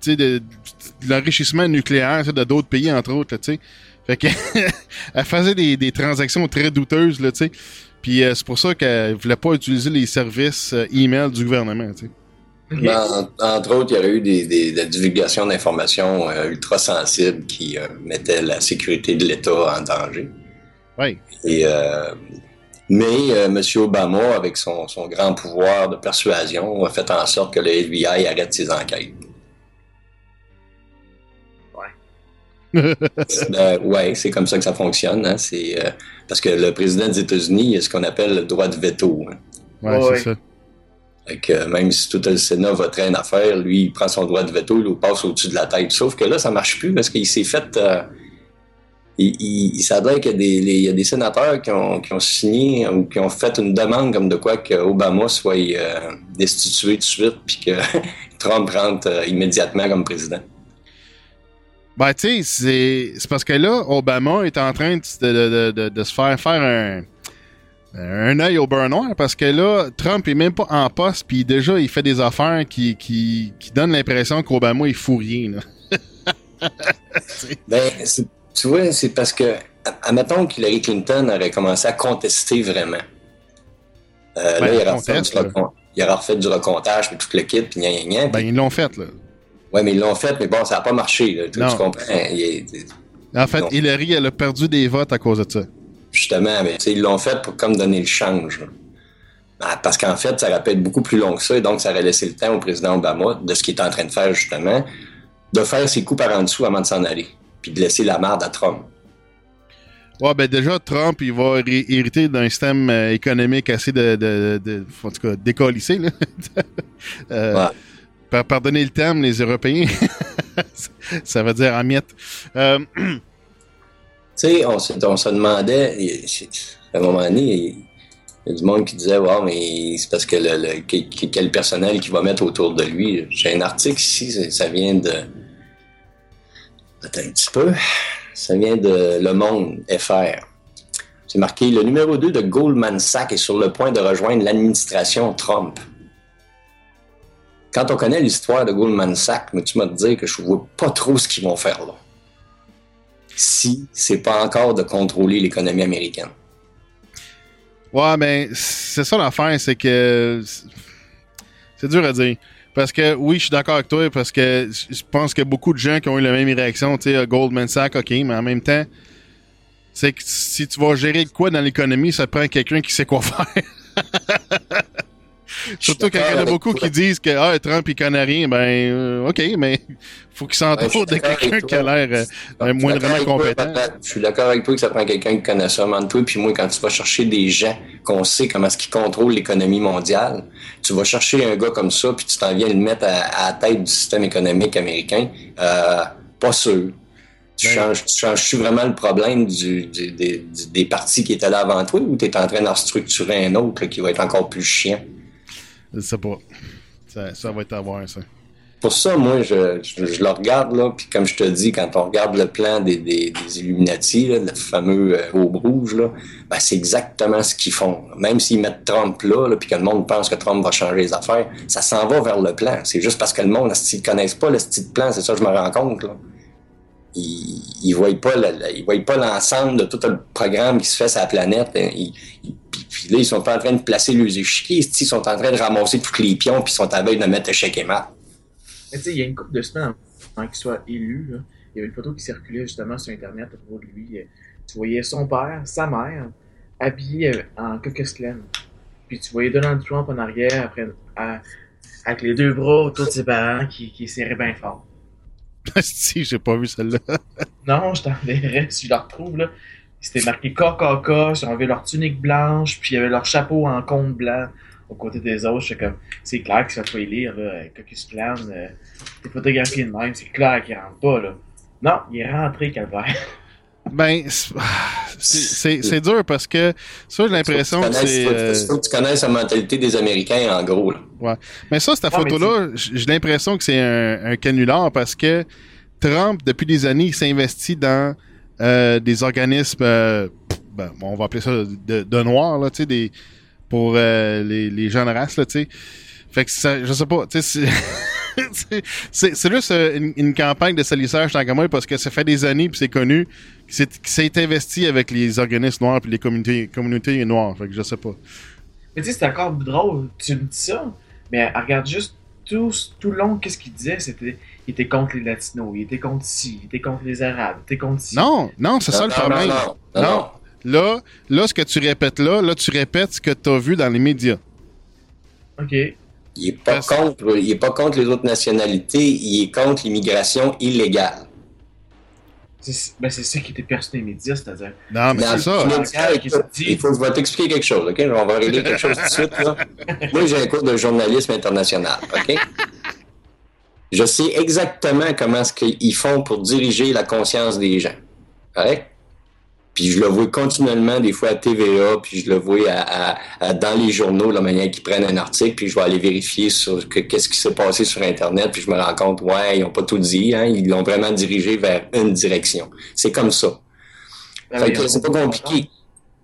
tu sais, de, de l'enrichissement nucléaire de d'autres pays entre autres, tu sais. Fait que (laughs) elle faisait des, des, transactions très douteuses, tu sais. Puis c'est pour ça qu'elle voulait pas utiliser les services email du gouvernement, tu sais. Ben, entre autres, il y aurait eu des, des, des divulgations d'informations euh, ultra sensibles qui euh, mettaient la sécurité de l'État en danger. Oui. Et, euh, mais M. Obama, avec son, son, grand pouvoir de persuasion, a fait en sorte que le FBI arrête ses enquêtes. Ouais. (laughs) ben, ouais, c'est comme ça que ça fonctionne. Hein? C'est parce que le président des États-Unis a ce qu'on appelle le droit de veto. Hein? Ouais, ouais. c'est ça. Que même si tout le Sénat voterait une affaire, lui, il prend son droit de veto, il le passe au-dessus de la tête. Sauf que là, ça marche plus parce qu'il s'est fait. Euh, il, il, il s'adresse qu'il y a des, sénateurs qui ont, qui ont signé ou qui ont fait une demande comme de quoi que Obama soit euh, destitué tout de suite puis que (laughs) Trump rentre euh, immédiatement comme président. Ben, tu sais, c'est parce que là, Obama est en train de, de, de, de se faire faire un un œil au beurre noir parce que là, Trump est même pas en poste, puis déjà, il fait des affaires qui, qui, qui donnent l'impression qu'Obama, il fout rien. Là. (laughs) ben, tu vois, c'est parce que, admettons qu'Hillary Clinton aurait commencé à contester vraiment. Euh, ben, là, il aurait, conteste, fait du il aurait refait du recomptage, puis tout le kit, puis gna gna gna. Ben, ils l'ont fait, là. Ouais, mais ils l'ont fait, mais bon, ça n'a pas marché, là. Tu, tu comprends? Il est, en fait, Hillary, elle a perdu des votes à cause de ça justement, mais ils l'ont fait pour comme donner le change. Ben, parce qu'en fait, ça aurait pu être beaucoup plus long que ça, et donc ça aurait laissé le temps au président Obama de ce qu'il est en train de faire justement, de faire ses coups par en dessous avant de s'en aller, puis de laisser la marde à Trump. Ouais, ben déjà, Trump, il va hériter d'un système euh, économique assez de, de, de, en tout cas, décollissé, là. (laughs) euh, ouais. Pardonnez le terme, les Européens. (laughs) ça veut dire en miettes. Euh, (clears throat) sais, on, se demandait, à un moment donné, il y a du monde qui disait, wow, mais c'est parce que quel personnel qui va mettre autour de lui? J'ai un article ici, ça vient de. Attends un petit peu. Ça vient de Le Monde FR. C'est marqué le numéro 2 de Goldman Sachs est sur le point de rejoindre l'administration Trump. Quand on connaît l'histoire de Goldman Sachs, mais tu m'as dit que je ne vois pas trop ce qu'ils vont faire là si c'est pas encore de contrôler l'économie américaine. Ouais, mais c'est ça l'affaire, c'est que c'est dur à dire. Parce que oui, je suis d'accord avec toi, parce que je pense que beaucoup de gens qui ont eu la même réaction, tu sais, Goldman Sachs, ok, mais en même temps, c'est que si tu vas gérer quoi dans l'économie, ça prend quelqu'un qui sait quoi faire. (laughs) Surtout quand il y en a beaucoup qui disent que ah, Trump il connaît rien, ben euh, ok, mais faut qu'il s'entoure de quelqu'un qui a l'air euh, moindrement compétent. Je suis d'accord avec toi que ça prend quelqu'un qui connaît ça, man. Toi, puis moi, quand tu vas chercher des gens qu'on sait comment est-ce qu'ils contrôlent l'économie mondiale, tu vas chercher un gars comme ça, puis tu t'en viens le mettre à, la tête du système économique américain. Euh, pas sûr. Tu, ben, changes, tu changes-tu vraiment le problème du, du, des, des partis qui étaient là avant toi ou tu es en train d'en structurer un autre là, qui va être encore plus chiant? Je sais pas. Ça, va être à voir, ça. Pour ça, moi, je, je, le regarde, là, puis comme je te dis, quand on regarde le plan des, des, Illuminati, le fameux euh, Aube Rouge, là, ben, c'est exactement ce qu'ils font. Même s'ils mettent Trump là, puis que le monde pense que Trump va changer les affaires, ça s'en va vers le plan. C'est juste parce que le monde, s'ils connaissent pas le style plan, c'est ça que je me rends compte. Ils, ils voient pas l'ensemble de tout le programme qui se fait sur la planète. Ils, ils puis là, ils sont pas en train de placer les échiquiers, ils sont en train de ramasser tous les pions, puis ils sont à veille de mettre échec et mat. Tu sais, il y a une couple de semaines avant qu'il soit élu, là, il y avait une photo qui circulait justement sur Internet à lui. Tu voyais son père, sa mère, habillés en Clan. puis tu voyais Donald Trump en arrière, après, à- avec les deux bras autour de ses parents qui, qui serraient bien fort. (laughs) si, j'ai pas vu celle-là. Non, je t'enverrai si je la retrouve, là. C'était marqué KKK, ils avaient leur tunique blanche, puis il y avait leur chapeau en cône blanc aux côtés des autres. J'étais comme, c'est clair que ça faut y lire, là, Caucus Clan, euh, des photographies de même, c'est clair qu'il rentre pas, là. Non, il est rentré, Calvaire. (laughs) Ben, c'est- dur parce que ça, j'ai l'impression que c'est. Il euh, faut que tu connaisses la mentalité des Américains, en gros. Là. Mais ça, cette photo-là, j'ai l'impression que c'est un, un canular parce que Trump, depuis des années, il s'investit dans euh, des organismes, euh, ben, on va appeler ça de, de noirs, là, pour euh, les, les gens de race, là, tu sais. Fait que ça, je sais pas, tu sais, c'est- (laughs) juste une, campagne de salissage tant moi parce que ça fait des années puis c'est connu qu'il s'est investi avec les organismes noirs puis les communautés, communautés noires. Fait que je sais pas. Mais tu sais, c'est encore drôle, tu me dis ça, mais regarde juste tout, tout le long, qu'est-ce qu'il disait, c'était, il était contre les Latinos, il était contre ci, il était contre les Arabes, il était contre ci. Non, non, c'est ça le problème. Non, non, non, Non. non. Là, là, ce que tu répètes là, là, tu répètes ce que tu as vu dans les médias. Ok. Il est pas contre, il est pas contre les autres nationalités, il est contre l'immigration illégale. C'est, ben, c'est ça qui était perçu dans les médias, c'est-à-dire. Non, mais Dans c'est ça. Il faut que je vais t'expliquer quelque chose, OK? On va régler quelque chose tout de suite, là. (laughs) Moi, j'ai un cours de journalisme international, OK? Je sais exactement comment ce qu'ils font pour diriger la conscience des gens. Correct? Puis je le vois continuellement, des fois à TVA, puis je le vois à, à- à- dans les journaux, la manière qu'ils prennent un article, puis je vais aller vérifier sur que- qu'est-ce qui s'est passé sur Internet, puis je me rends compte, ouais, ils n'ont pas tout dit, hein, ils l'ont vraiment dirigé vers une direction. C'est comme ça. Ben, Fait que c'est pas compliqué.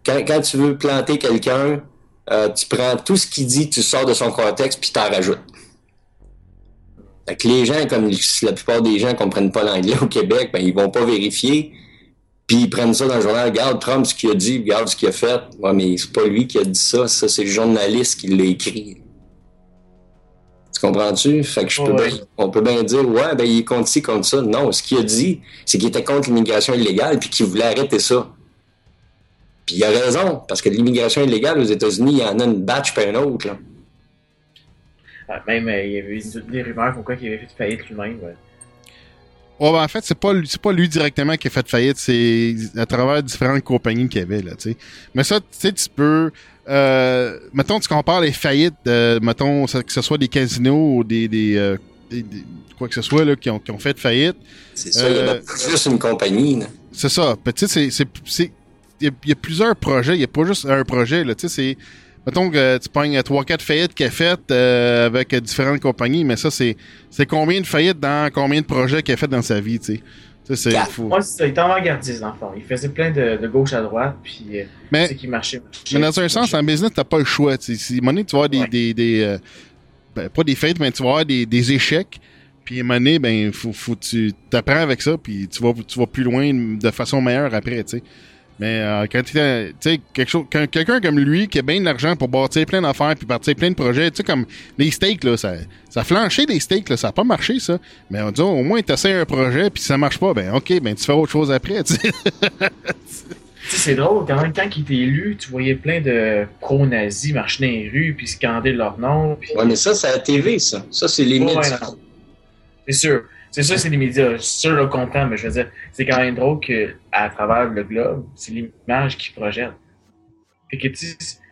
Quand, quand tu veux planter quelqu'un, euh, tu prends tout ce qu'il dit, tu sors de son contexte, puis t'en rajoutes. Fait que les gens, comme la plupart des gens comprennent pas l'anglais au Québec, ben ils vont pas vérifier, puis ils prennent ça dans le journal. Regarde Trump ce qu'il a dit, regarde ce qu'il a fait. Ouais, mais c'est pas lui qui a dit ça, ça c'est le journaliste qui l'a écrit. Tu comprends-tu? Fait que je peux Ouais. bien- on peut bien dire, ouais, ben il est contre ci, contre ça. Non, ce qu'il a dit, c'est qu'il était contre l'immigration illégale, puis qu'il voulait arrêter ça. Puis il a raison, parce que l'immigration illégale aux États-Unis, il y en a une batch par une autre. Là. Ah, Même, euh, il y avait des rumeurs comme quoi qu'il avait fait faillite lui-même. ouais. Ouais, ben, en fait, c'est pas, lui- c'est pas lui directement qui a fait faillite, c'est à travers différentes compagnies qu'il y avait, là, tu sais. Mais ça, tu sais, tu peux, euh, mettons, tu compares les faillites, de, mettons, que ce soit des casinos ou des, des, euh, des- des- quoi que ce soit, là, qui ont, qui ont fait faillite. C'est ça, il y en a Euh, juste une compagnie. C'est ça. Tu sais, c'est- il y, a- il y a plusieurs projets, il y a pas juste un projet, là, tu sais, c'est, mettons que tu pognes 3-4 faillites qu'il a faites euh, avec différentes compagnies, mais ça, c'est, c'est combien de faillites dans combien de projets qu'il a fait dans sa vie, tu sais? Tu sais, c'est fou. Moi, c'est ça, il était avant-gardiste, dans le fond. Il faisait plein de, de gauche à droite, puis euh, Mais- c'est qui marchait. Mais dans un sens, en business, t'as pas le choix. tu sais. Si, à un moment donné, tu vas avoir des, Ouais. des, des, euh, ben, pas des fêtes, mais tu vas avoir des, des échecs. Puis à un moment donné, ben, faut, faut que tu t'apprends avec ça, puis tu vas, tu vas plus loin de façon meilleure après, tu sais. Mais euh, quand tu sais, quelque chose, quand- quelqu'un comme lui qui a bien de l'argent pour bâtir plein d'affaires puis partir plein de projets, tu sais, comme les steaks, là, ça, ça a flanché les steaks, là, ça a pas marché, ça. Mais on dit, au moins, t'essaies un projet puis ça marche pas, ben, ok, ben, tu fais autre chose après, c'est drôle, quand, quand il était élu, tu voyais plein de pro-nazis marcher dans les rues, puis scander leur nom. Puis... Ouais, mais ça, c'est à la TV, ça. Ça, c'est les Ouais. C'est sûr. C'est sûr, c'est les médias. Je suis le content, mais je veux dire, c'est quand même drôle que à travers le globe, c'est l'image qu'ils projettent. Fait que, tu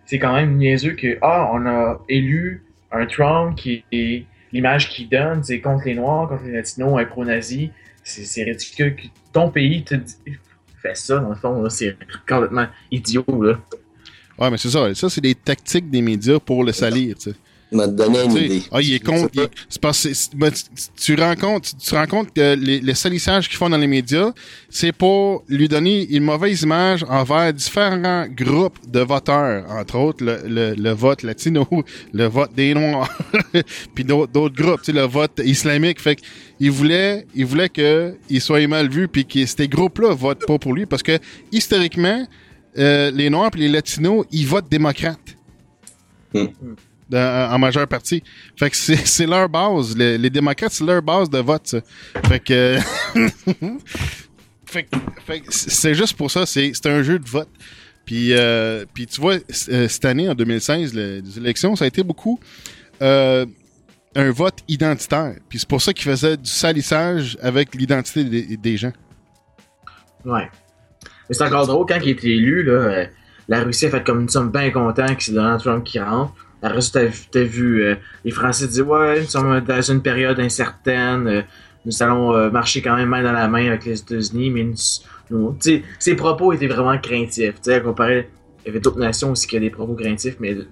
c'est quand même niaiseux que, ah, on a élu un Trump qui est l'image qu'il donne, c'est contre les Noirs, contre les Latinos, un pro-nazi. C'est ridicule que ton pays te dit, fais ça, dans le fond, c'est complètement idiot, là. ouais, mais c'est ça. Ça, c'est des tactiques des médias pour le salir, tu sais. Il m'a donné une idée. Ah, il est est- C'est parce ben, tu- compte, tu te rends compte que les, les salissages qu'ils font dans les médias, c'est pour lui donner une mauvaise image envers différents groupes de voteurs, entre autres le, le, le vote latino, (laughs) le vote des noirs, (laughs) puis d'autres groupes, tu sais, le vote islamique. Fait qu'il voulait, il voulait que il soit mal vu, puis que ces groupes-là votent pas pour lui, parce que historiquement, euh, les noirs et les latinos, ils votent démocrates. Dans- en majeure partie. Fait que c'est leur base. Les, démocrates, c'est leur base de vote. (laughs) Fait que. fait, c'est juste pour ça, c'est un jeu de vote. Puis, euh, tu vois, euh, cette année, en 2016, les élections, ça a été beaucoup euh, un vote identitaire. Puis c'est pour ça qu'ils faisaient du salissage avec l'identité des, gens. Ouais. Mais c'est encore drôle, quand il été élu, la Russie a fait comme une somme bien content que c'est Donald Trump qui rentre. La Russie, t'as vu, euh, les Français disaient Ouais, nous sommes dans une période incertaine, euh, nous allons euh, marcher quand même main dans la main avec les États-Unis, mais nous, ses propos étaient vraiment craintifs. À comparer, il y avait d'autres nations aussi qui avaient des propos craintifs, mais le,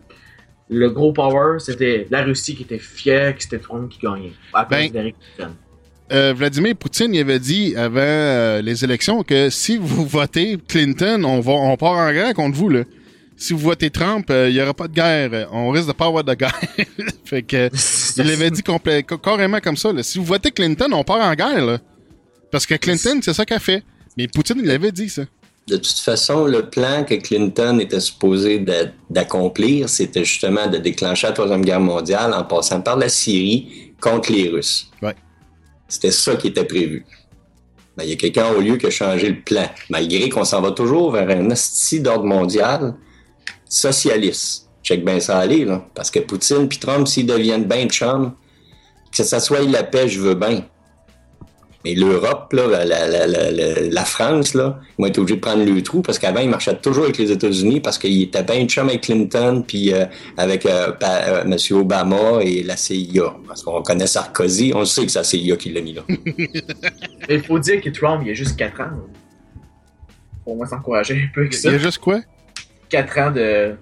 le gros power, c'était la Russie qui était fière que c'était Trump qui gagnait. À cause Ben. Euh, Vladimir Poutine il avait dit avant euh, les élections que si vous (laughs) votez Clinton, on va on part en guerre contre vous là. Si vous votez Trump, euh, il y aura pas de guerre. On risque de pas avoir de guerre. (laughs) fait que (laughs) il avait dit carrément comme ça. Là. Si vous votez Clinton, on part en guerre là. Parce que Clinton, c'est ça qu'elle fait. Mais Poutine, il avait dit ça. De toute façon, le plan que Clinton était supposé d'a- d'accomplir, c'était justement de déclencher la Troisième Guerre mondiale en passant par la Syrie contre les Russes. Ouais. C'était ça qui était prévu. Ben, il y a quelqu'un au lieu qui a changé le plan, malgré qu'on s'en va toujours vers un asti d'ordre mondial socialiste. Check bien ça aller, là. Parce que Poutine puis Trump, s'ils deviennent bien chum, que ça soit la paix, je veux bien. Mais l'Europe, là, la, la, la, la, France, là, ils vont être obligés de prendre le trou parce qu'avant, ils marchaient toujours avec les États-Unis parce qu'ils étaient bien chum avec Clinton puis euh, avec euh, pa- euh, M. Obama et la CIA. Parce qu'on connaît Sarkozy, on sait que c'est la CIA qui l'a mis là. Mais il faut dire que Trump, il y a juste 4 ans. Pour moi, s'encourager un peu avec Il ça. y a juste quoi? 4 ans de.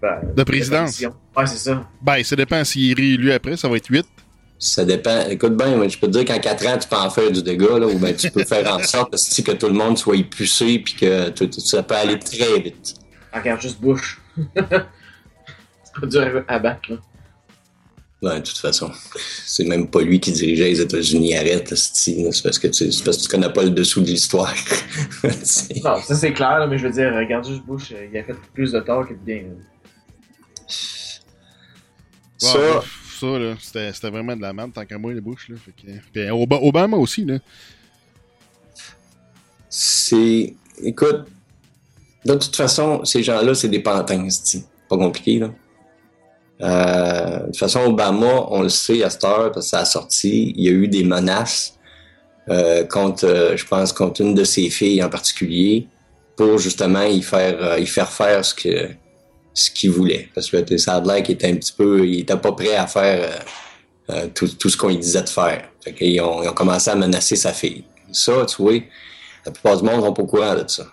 ben, De présidence. Ouais, c'est ça. Ben, ça dépend s'il est réélu après, ça va être 8. Ça dépend. Écoute bien, je peux te dire qu'en quatre ans, tu peux en faire du dégât, là, ou bien tu peux faire en (laughs) sorte que tout le monde soit épucé puis que tout- tout- ça peut aller très vite. Regarde juste Bush. (laughs) c'est pas dur à battre, là. Ouais, de toute façon, c'est même pas lui qui dirigeait les États-Unis. Arrête, c'est parce que tu, c'est parce que tu connais pas le dessous de l'histoire. (laughs) C'est- Non, ça c'est clair, là, mais je veux dire, regarde juste Bush, il a fait plus de tort que de bien. ça, Ouais, ça, là, c'était c'était vraiment de la merde, tant qu'à moi, les bouches, là. Fait que... Puis Oba- Obama aussi, là. c'est. Écoute, de toute façon, ces gens-là, c'est des pantins, esti. Pas compliqué, là. Euh, de toute façon, Obama, on le sait à cette heure, parce que ça a sorti, il y a eu des menaces euh, contre, euh, je pense, contre une de ses filles en particulier, pour justement y faire, euh, y faire faire ce que ce qu'il voulait. Parce que ça a l'air qu'il était un petit peu, il était pas prêt à faire tout, tout ce qu'on lui disait de faire. Fait qu'ils ont, ils ont commencé à menacer sa fille. Ça, tu vois, la plupart du monde sont pas au courant de ça.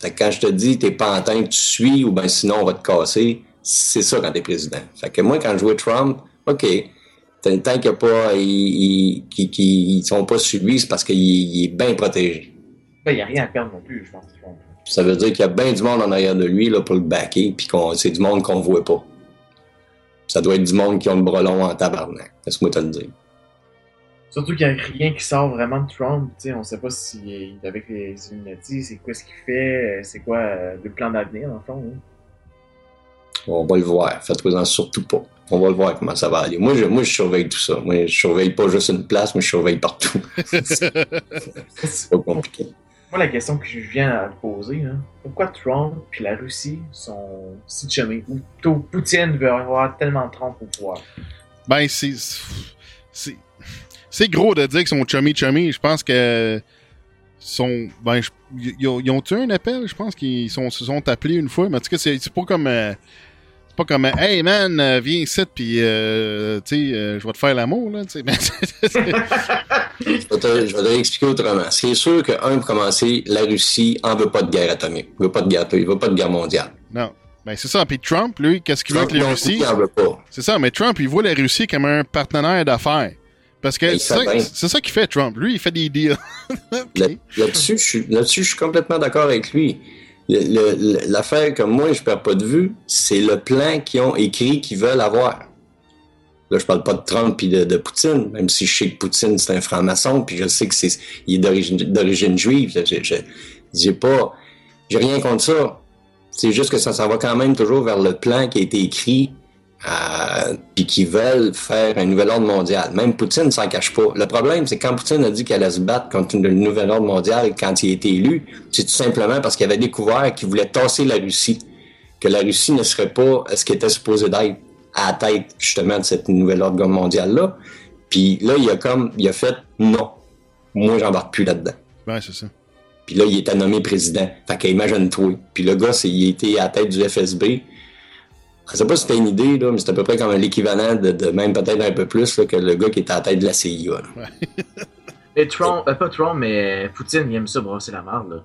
Fait que quand je te dis t'es pantin que tu suis ou ben sinon on va te casser, c'est ça quand t'es président. Fait que moi quand je jouais Trump, ok, tant qu'il y a pas, ils, sont pas subis, c'est parce qu'il il est bien protégé. Ben, il n'y a rien à perdre non plus, je pense. Ça veut dire qu'il y a bien du monde en arrière de lui là, pour le backer, puis c'est du monde qu'on voit pas. Ça doit être du monde qui ont le bras long en tabarnak. Laisse-moi te le dire. Surtout qu'il n'y a rien qui sort vraiment de Trump, tu sais, on sait pas s'il est avec les Illuminati, c'est quoi ce qu'il fait, c'est quoi euh, le plan d'avenir, en fond. hein. On va le voir. Faites-en surtout pas. On va le voir comment ça va aller. Moi, je, moi, je surveille tout ça. Moi, je surveille pas juste une place, mais je surveille partout. (laughs) c'est pas compliqué. Moi, la question que je viens à poser, hein, pourquoi Trump et la Russie sont si chumés? Ou plutôt Poutine veut avoir tellement de Trump au pouvoir? Ben, c'est. C'est. C'est gros de dire qu'ils sont chummy chummy. Je pense que. Sont. Ben, je- ils ont- ils ont-tu un appel? Je pense qu'ils sont- se sont appelés une fois. Mais en tout cas, c'est c'est pas comme. euh, c'est pas comme. Hey man, euh, viens ici, puis. euh, tu sais, euh, je vais te faire l'amour, là. Ben, (laughs) Je vais te, je vais te l'expliquer autrement. C'est sûr que, un, pour commencer, la Russie en veut pas de guerre atomique. Il veut pas de guerre, il veut pas de guerre mondiale. non. Ben, c'est ça. Puis Trump, lui, qu'est-ce qu'il veut avec Trump la non Russie? plus, il en veut pas. C'est ça, mais Trump, il voit la Russie comme un partenaire d'affaires. Parce que Il c'est ça, qu'il fait, Trump. Lui, il fait des deals. (laughs) Là- je là-dessus, je suis complètement d'accord avec lui. L'affaire que moi, je perds pas de vue, c'est le plan qu'ils ont écrit qu'ils veulent avoir. Là, je parle pas de Trump et de, Poutine, même si je sais que Poutine, c'est un franc-maçon, puis je sais que c'est, est d'origine, juive. j'ai- j'ai pas, j'ai rien contre ça. C'est juste que ça s'en va quand même toujours vers le plan qui a été écrit euh, puis qui veulent faire un nouvel ordre mondial. Même Poutine s'en cache pas. Le problème, c'est quand Poutine a dit qu'elle allait se battre contre le nouvel ordre mondial quand il a été élu, c'est tout simplement parce qu'il avait découvert qu'il voulait tasser la Russie, que la Russie ne serait pas ce qui était supposé d'être à la tête justement de cette nouvelle ordre mondial là. Puis là, il a comme, il a fait non, moi j'embarque plus là-dedans. Ouais, c'est ça. Puis là, il était nommé président. Fait qu'imagine-toi. Puis le gars, il était à la tête du FSB. Je sais pas si c'était une idée, là, mais c'est à peu près comme l'équivalent de, même peut-être un peu plus que le gars qui était à la tête de la CIA. Ouais. (laughs) mais Trump, euh, pas Trump, mais Poutine, il aime ça brasser la merde.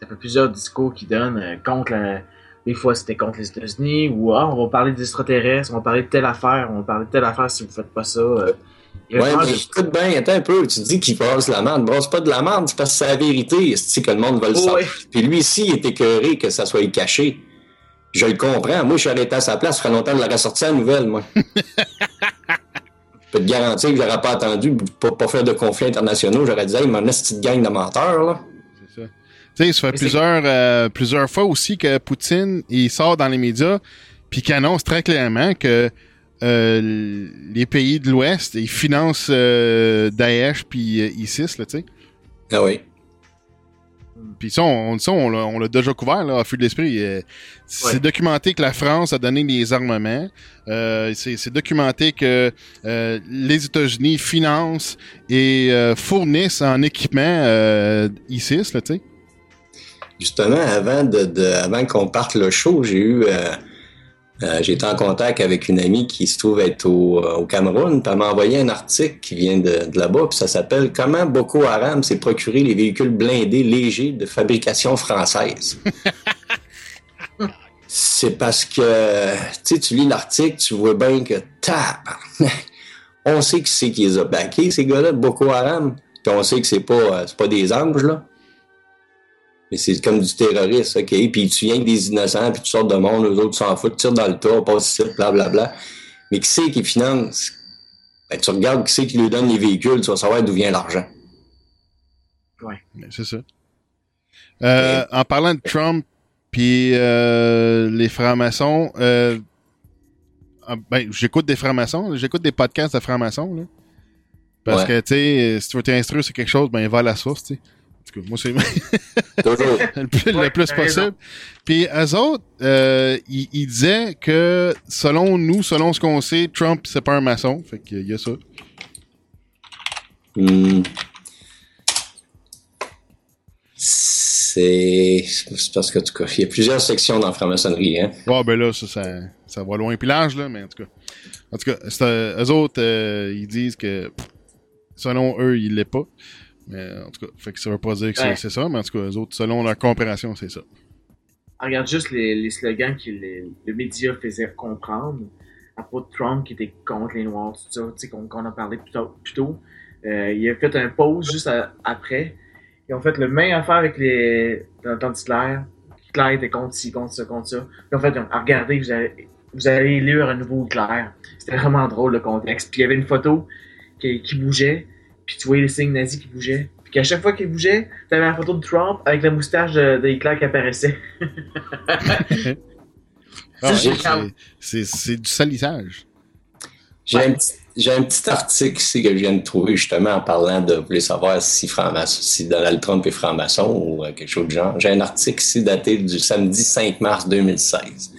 Ça fait plusieurs discours qu'il donne euh, contre la... Des fois, c'était contre les États-Unis, ou ah, on va parler des extraterrestres, on va parler de telle affaire, on va parler de telle affaire si vous faites pas ça. Euh. ouais, mais écoute bien, attends un peu, tu dis qu'il brasse la merde. Brasse pas de la merde, c'est parce que c'est la vérité, c'est que le monde va le savoir. Puis lui ici, il est écœuré que ça soit caché. Je le comprends. Moi, je suis arrêté à sa place. Ça ferait longtemps de la ressortir à la nouvelle, moi. (laughs) je peux te garantir que j'aurais pas attendu pour pas faire de conflits internationaux. J'aurais dit, hey, mon petite gang de menteurs, là. C'est ça. Tu sais, ça fait plusieurs, euh, plusieurs fois aussi que Poutine, il sort dans les médias, puis qu'il annonce très clairement que euh, les pays de l'Ouest, ils financent euh, Daesh puis ISIS, là, tu sais. Ah oui. Puis ça, on, on, l'a déjà couvert là, à feu de l'esprit. Euh, c'est documenté que la France a donné des armements. Euh, c'est documenté que euh, les États-Unis financent et fournissent en équipement ISIS, là, tu sais. Justement, avant de, avant qu'on parte le show, j'ai eu euh, j'ai été en contact avec une amie qui se trouve être au, euh, au Cameroun, puis elle m'a envoyé un article qui vient de, là-bas, puis ça s'appelle Comment Boko Haram s'est procuré les véhicules blindés légers de fabrication française. (laughs) C'est parce que, tu sais, tu lis l'article, tu vois bien que, tap, on sait qui c'est qui les a backés, ces gars-là, Boko Haram, puis on sait que c'est pas, euh, c'est pas des anges, là. Mais c'est comme du terrorisme, OK? Puis tu viens que des innocents, puis tu sors de monde, les autres s'en foutent, tirent dans le tas, passent ici, blablabla. Mais qui c'est qui finance? Ben, tu regardes qui c'est qui lui donne les véhicules, tu vas savoir d'où vient l'argent. Oui. C'est ça. Euh, en parlant de Trump puis euh, les francs-maçons, euh, ah, ben, j'écoute des francs-maçons, j'écoute des podcasts de francs-maçons, là. Parce que, tu sais, si tu veux t'instruire sur quelque chose, ben, va à la source, tu sais moi, c'est (laughs) le plus, possible. Puis, eux autres, euh, ils, disaient que, selon nous, selon ce qu'on sait, Trump, c'est pas un maçon. Fait qu'il y a ça. Hmm. C'est parce que, en tout cas, il y a plusieurs sections dans la franc-maçonnerie. Hein? Ouais, ben là, ça, ça, va loin puis large, là, mais en tout cas. En tout cas, eux autres, euh, ils disent que, selon eux, il l'est pas. Mais en tout cas, fait que ça veut pas dire que c'est ça, mais en tout cas, les autres, selon leur compréhension, c'est ça. regarde juste les, les slogans que les, le média faisait comprendre à propos de Trump qui était contre les Noirs, tout ça, tu sais, qu'on a parlé plus tôt. Plus tôt. Euh, il a fait un pause juste après. Ils ont fait le même affaire avec les. dans le Hitler. Hitler était contre ci, contre ça, contre ça. Puis en fait, ah, regardez, vous allez, vous allez lire un nouveau Hitler. C'était vraiment drôle le contexte. Puis il y avait une photo qui, qui bougeait puis tu voyais les signes nazis qui bougeaient. Puis qu'à chaque fois qu'il bougeait, t'avais la photo de Trump avec la moustache de, Hitler qui apparaissait. (laughs) Ah c'est du salissage. J'ai un, petit, un, petit article ici que je viens de trouver justement en parlant de, vous voulez savoir si, si Donald Trump est franc-maçon ou euh, quelque chose de genre. J'ai un article ici daté du samedi 5 mars 2016.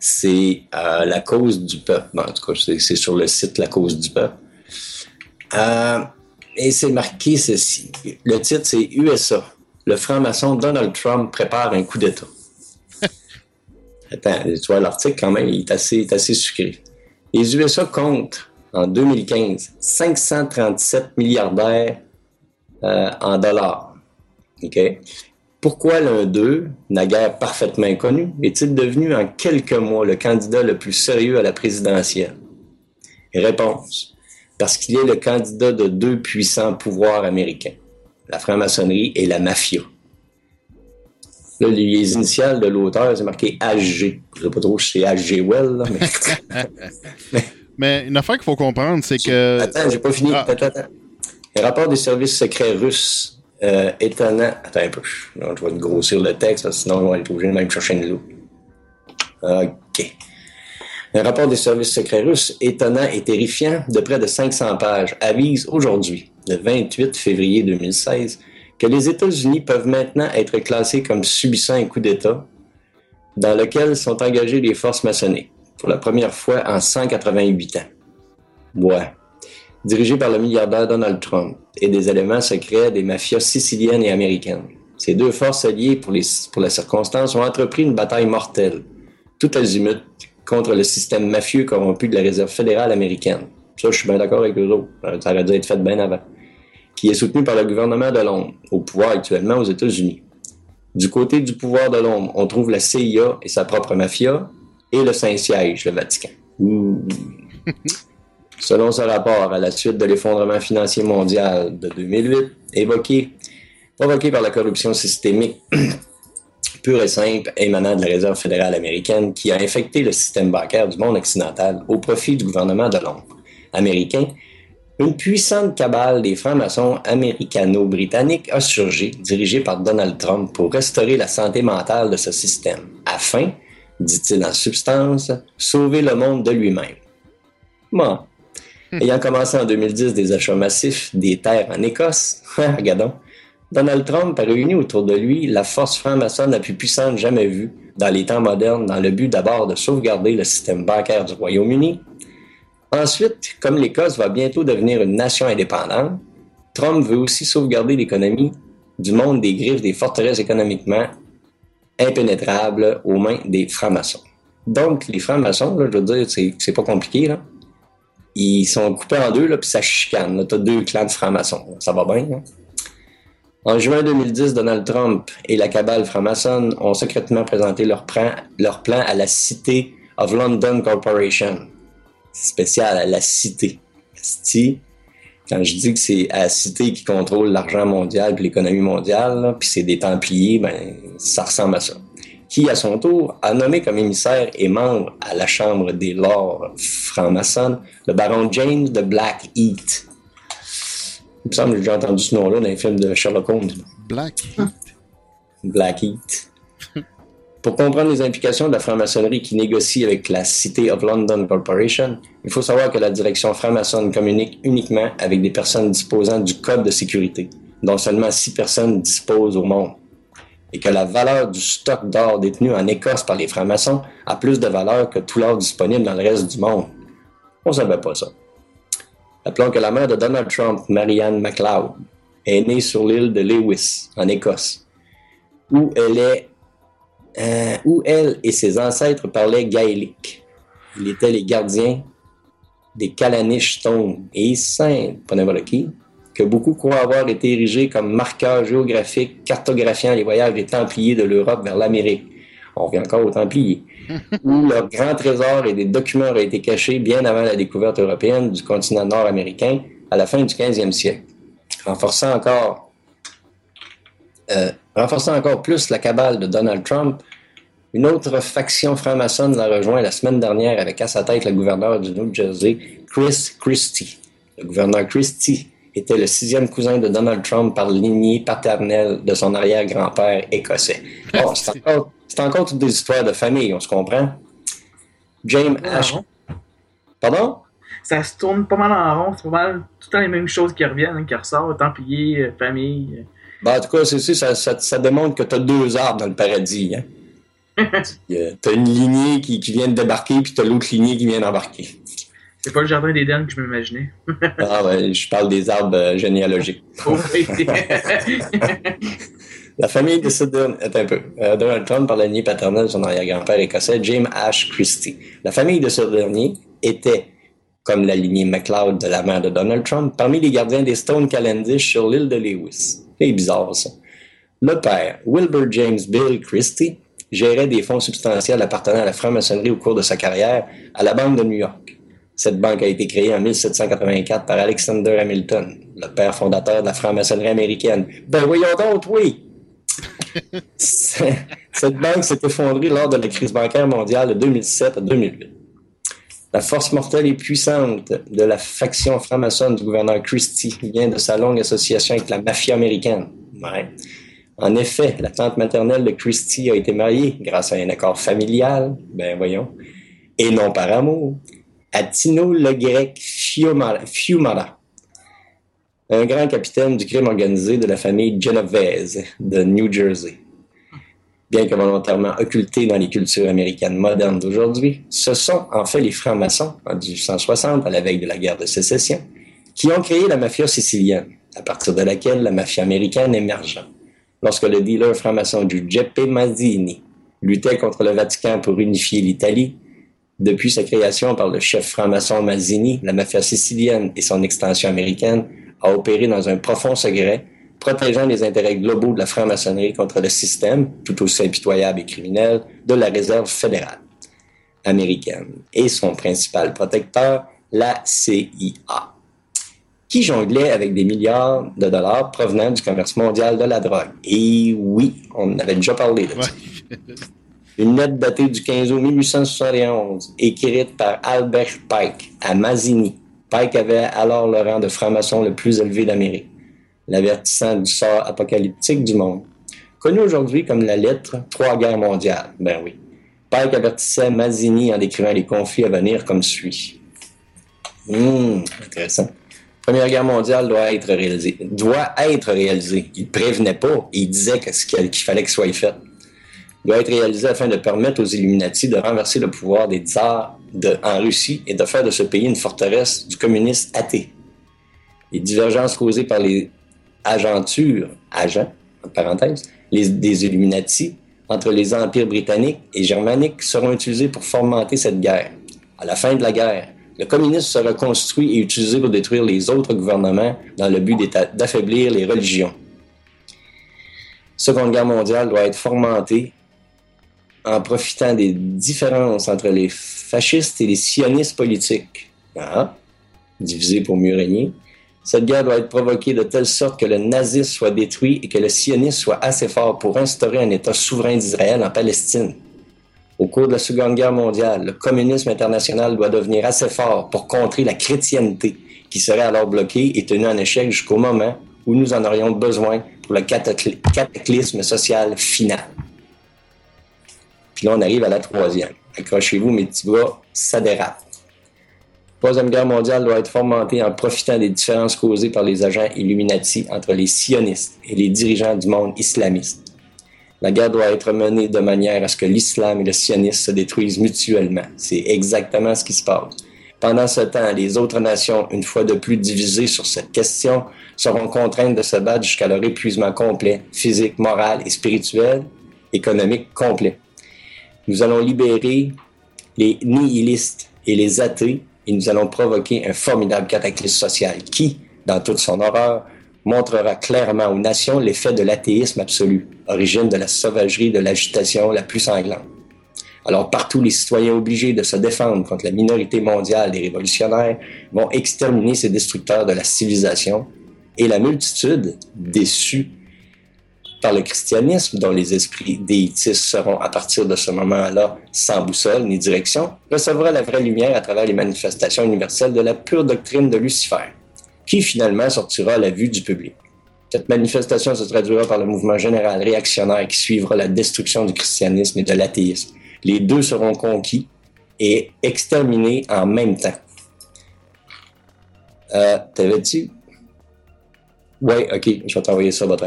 C'est euh, la cause du peuple. En tout cas, c'est sur le site La cause du peuple. Euh, et c'est marqué ceci. Le titre, c'est USA. Le franc-maçon Donald Trump prépare un coup d'État. (laughs) Attends, tu vois, l'article, quand même, il est assez, assez sucré. Les USA comptent, en 2015, 537 milliardaires euh, en dollars. OK? Pourquoi l'un d'eux, naguère parfaitement inconnu, est-il devenu en quelques mois le candidat le plus sérieux à la présidentielle? Réponse parce qu'il est le candidat de deux puissants pouvoirs américains, la franc-maçonnerie et la mafia. Là, les initiales de l'auteur, c'est marqué HG. Je ne sais pas trop si c'est HG Well, là, mais... (laughs) mais... une affaire qu'il faut comprendre, c'est que... Attends, j'ai pas fini. Ah. Attends, attends. Le rapport des services secrets russes euh, étonnant... Attends un peu. je vais grossir le texte, sinon on va être obligé de même chercher une loupe. OK. Un rapport des services secrets russes, étonnant et terrifiant, de près de 500 pages, avise aujourd'hui, le 28 février 2016, que les États-Unis peuvent maintenant être classés comme subissant un coup d'État dans lequel sont engagées les forces maçonniques, pour la première fois en 188 ans. Ouais. Dirigé par le milliardaire Donald Trump et des éléments secrets des mafias siciliennes et américaines. Ces deux forces alliées pour, les, pour la circonstance ont entrepris une bataille mortelle, tout azimut, contre le système mafieux corrompu de la Réserve fédérale américaine. Ça, je suis bien d'accord avec eux autres. Ça aurait dû être fait bien avant. Qui est soutenu par le gouvernement de Londres, au pouvoir actuellement aux États-Unis. Du côté du pouvoir de Londres, on trouve la CIA et sa propre mafia, et le Saint-Siège, le Vatican. (laughs) Selon ce rapport, à la suite de l'effondrement financier mondial de 2008, évoqué, provoqué par la corruption systémique pure et simple émanant de la Réserve fédérale américaine qui a infecté le système bancaire du monde occidental au profit du gouvernement de Londres américain, une puissante cabale des francs-maçons américano-britanniques a surgi, dirigée par Donald Trump, pour restaurer la santé mentale de ce système, afin, dit-il en substance, sauver le monde de lui-même. Bon. Ayant commencé en 2010 des achats massifs des terres en Écosse, (laughs) regardons, Donald Trump a réuni autour de lui la force franc-maçonne la plus puissante jamais vue dans les temps modernes dans le but d'abord de sauvegarder le système bancaire du Royaume-Uni. Ensuite, comme l'Écosse va bientôt devenir une nation indépendante, Trump veut aussi sauvegarder l'économie du monde des griffes des forteresses économiquement impénétrables aux mains des francs-maçons. Donc, les francs-maçons, je veux dire, c'est pas compliqué, là. Ils sont coupés en deux, là, puis ça chicane. T'as deux clans de francs-maçons. Ça va bien, hein? En juin 2010, Donald Trump et la cabale franc-maçonne ont secrètement présenté leur plan, à la Cité of London Corporation. C'est spécial, à la Cité. City, quand je dis que c'est la Cité qui contrôle l'argent mondial et l'économie mondiale, puis c'est des Templiers, ben, ça ressemble à ça. Qui, à son tour, a nommé comme émissaire et membre à la Chambre des Lords franc-maçonnes le baron James de Blackheath il me semble que j'ai entendu ce nom-là dans les films de Sherlock Holmes. Black Blackheath. (laughs) Pour comprendre les implications de la franc-maçonnerie qui négocie avec la City of London Corporation, il faut savoir que la direction franc-maçonne communique uniquement avec des personnes disposant du code de sécurité, dont seulement six personnes disposent au monde, et que la valeur du stock d'or détenu en Écosse par les francs-maçons a plus de valeur que tout l'or disponible dans le reste du monde. On ne savait pas ça. Appelons que la mère de Donald Trump, Marianne McLeod, est née sur l'île de Lewis, en Écosse, où elle euh, et ses ancêtres parlaient gaélique. Ils étaient les gardiens des Calanish Stone et saints, pas qui, que beaucoup croient avoir été érigés comme marqueurs géographiques cartographiant les voyages des Templiers de l'Europe vers l'Amérique. On revient encore aux Templiers où leur grand trésor et des documents auraient été cachés bien avant la découverte européenne du continent nord-américain à la fin du 15e siècle, renforçant encore, euh, renforçant encore plus la cabale de Donald Trump. Une autre faction franc-maçonne l'a rejoint la semaine dernière avec à sa tête le gouverneur du New Jersey, Chris Christie. Le gouverneur Christie était le sixième cousin de Donald Trump par lignée paternelle de son arrière-grand-père écossais. Bon, c'est (laughs) encore c'est encore toutes des histoires de famille, on se comprend? James Ash. Pardon? Ça se tourne pas mal en rond, c'est pas mal tout le temps les mêmes choses qui reviennent, hein, qui ressortent, Templier, euh, famille. Ben, en tout cas, c'est ça, ça, ça, démontre que tu as deux arbres dans le paradis. Hein? (laughs) tu as une lignée qui, qui, vient de débarquer, puis tu as l'autre lignée qui vient d'embarquer. C'est pas le jardin d'Éden que je m'imaginais. ah ouais, je parle des arbres euh, généalogiques. (laughs) (laughs) La famille de ce un peu. Euh, Donald Trump par la lignée paternelle de son arrière-grand-père écossais, James Ash Christie. La famille de ce dernier était, comme la lignée MacLeod de la mère de Donald Trump, parmi les gardiens des Stone Calendish sur l'île de Lewis. C'est bizarre, ça. Le père, Wilbur James Bill Christie, gérait des fonds substantiels appartenant à la franc-maçonnerie au cours de sa carrière à la Banque de New York. Cette banque a été créée en 1784 par Alexander Hamilton, le père fondateur de la franc-maçonnerie américaine. Ben voyons donc, oui! Cette banque s'est effondrée lors de la crise bancaire mondiale de 2007 à 2008. La force mortelle et puissante de la faction franc-maçonne du gouverneur Christie vient de sa longue association avec la mafia américaine. En effet, la tante maternelle de Christie a été mariée grâce à un accord familial, ben voyons, et non par amour, à Tino le grec Fiumara, un grand capitaine du crime organisé de la famille Genovese de New Jersey. Bien que volontairement occulté dans les cultures américaines modernes d'aujourd'hui, ce sont en fait les francs-maçons, en 1860, à la veille de la guerre de sécession, qui ont créé la mafia sicilienne, à partir de laquelle la mafia américaine émergea. Lorsque le dealer franc-maçon Giuseppe Mazzini luttait contre le Vatican pour unifier l'Italie, depuis sa création par le chef franc-maçon Mazzini, la mafia sicilienne et son extension américaine a opéré dans un profond secret, protégeant les intérêts globaux de la franc-maçonnerie contre le système, tout aussi impitoyable et criminel, de la réserve fédérale américaine et son principal protecteur, la CIA qui jonglait avec des milliards de dollars provenant du commerce mondial de la drogue. Et oui, on en avait déjà parlé de ça. Une lettre datée du 15 août 1871, écrite par Albert Pike à Mazzini. Pike avait alors le rang de franc-maçon le plus élevé d'Amérique, l'avertissant du sort apocalyptique du monde. Connu aujourd'hui comme la lettre Trois guerres mondiales. Ben oui. Pike avertissait Mazzini en décrivant les conflits à venir comme suit. Hum, intéressant. Première Guerre mondiale doit être réalisée. Doit être réalisée. Il prévenait pas. Il disait qu'il fallait que ce soit fait. Doit être réalisé afin de permettre aux Illuminati de renverser le pouvoir des tsars en Russie et de faire de ce pays une forteresse du communisme athée. Les divergences causées par les agentures, agents, des Illuminati entre les empires britanniques et germaniques seront utilisées pour fomenter cette guerre. À la fin de la guerre, le communisme sera construit et utilisé pour détruire les autres gouvernements dans le but d'affaiblir les religions. Seconde Guerre mondiale doit être fomentée en profitant des différences entre les fascistes et les sionistes politiques. Ah, divisé pour mieux régner. Cette guerre doit être provoquée de telle sorte que le nazisme soit détruit et que le sionisme soit assez fort pour instaurer un État souverain d'Israël en Palestine. Au cours de la Seconde Guerre mondiale, le communisme international doit devenir assez fort pour contrer la chrétienté qui serait alors bloquée et tenue en échec jusqu'au moment où nous en aurions besoin pour le cataclysme social final. On arrive à la troisième. Accrochez-vous, mes petits bras, ça dérape. La Troisième Guerre mondiale doit être fomentée en profitant des différences causées par les agents Illuminati entre les sionistes et les dirigeants du monde islamiste. La guerre doit être menée de manière à ce que l'islam et le sionisme se détruisent mutuellement. C'est exactement ce qui se passe. Pendant ce temps, les autres nations, une fois de plus divisées sur cette question, seront contraintes de se battre jusqu'à leur épuisement complet, physique, moral et spirituel, économique complet. Nous allons libérer les nihilistes et les athées et nous allons provoquer un formidable cataclysme social qui, dans toute son horreur, montrera clairement aux nations l'effet de l'athéisme absolu, origine de la sauvagerie de l'agitation la plus sanglante. Alors partout, les citoyens obligés de se défendre contre la minorité mondiale des révolutionnaires vont exterminer ces destructeurs de la civilisation et la multitude, déçue par le christianisme, dont les esprits déitistes seront à partir de ce moment-là sans boussole ni direction, recevra la vraie lumière à travers les manifestations universelles de la pure doctrine de Lucifer qui finalement sortira à la vue du public. Cette manifestation se traduira par le mouvement général réactionnaire qui suivra la destruction du christianisme et de l'athéisme. Les deux seront conquis et exterminés en même temps. Euh, T'avais-tu? Oui, ok, je vais t'envoyer ça, votre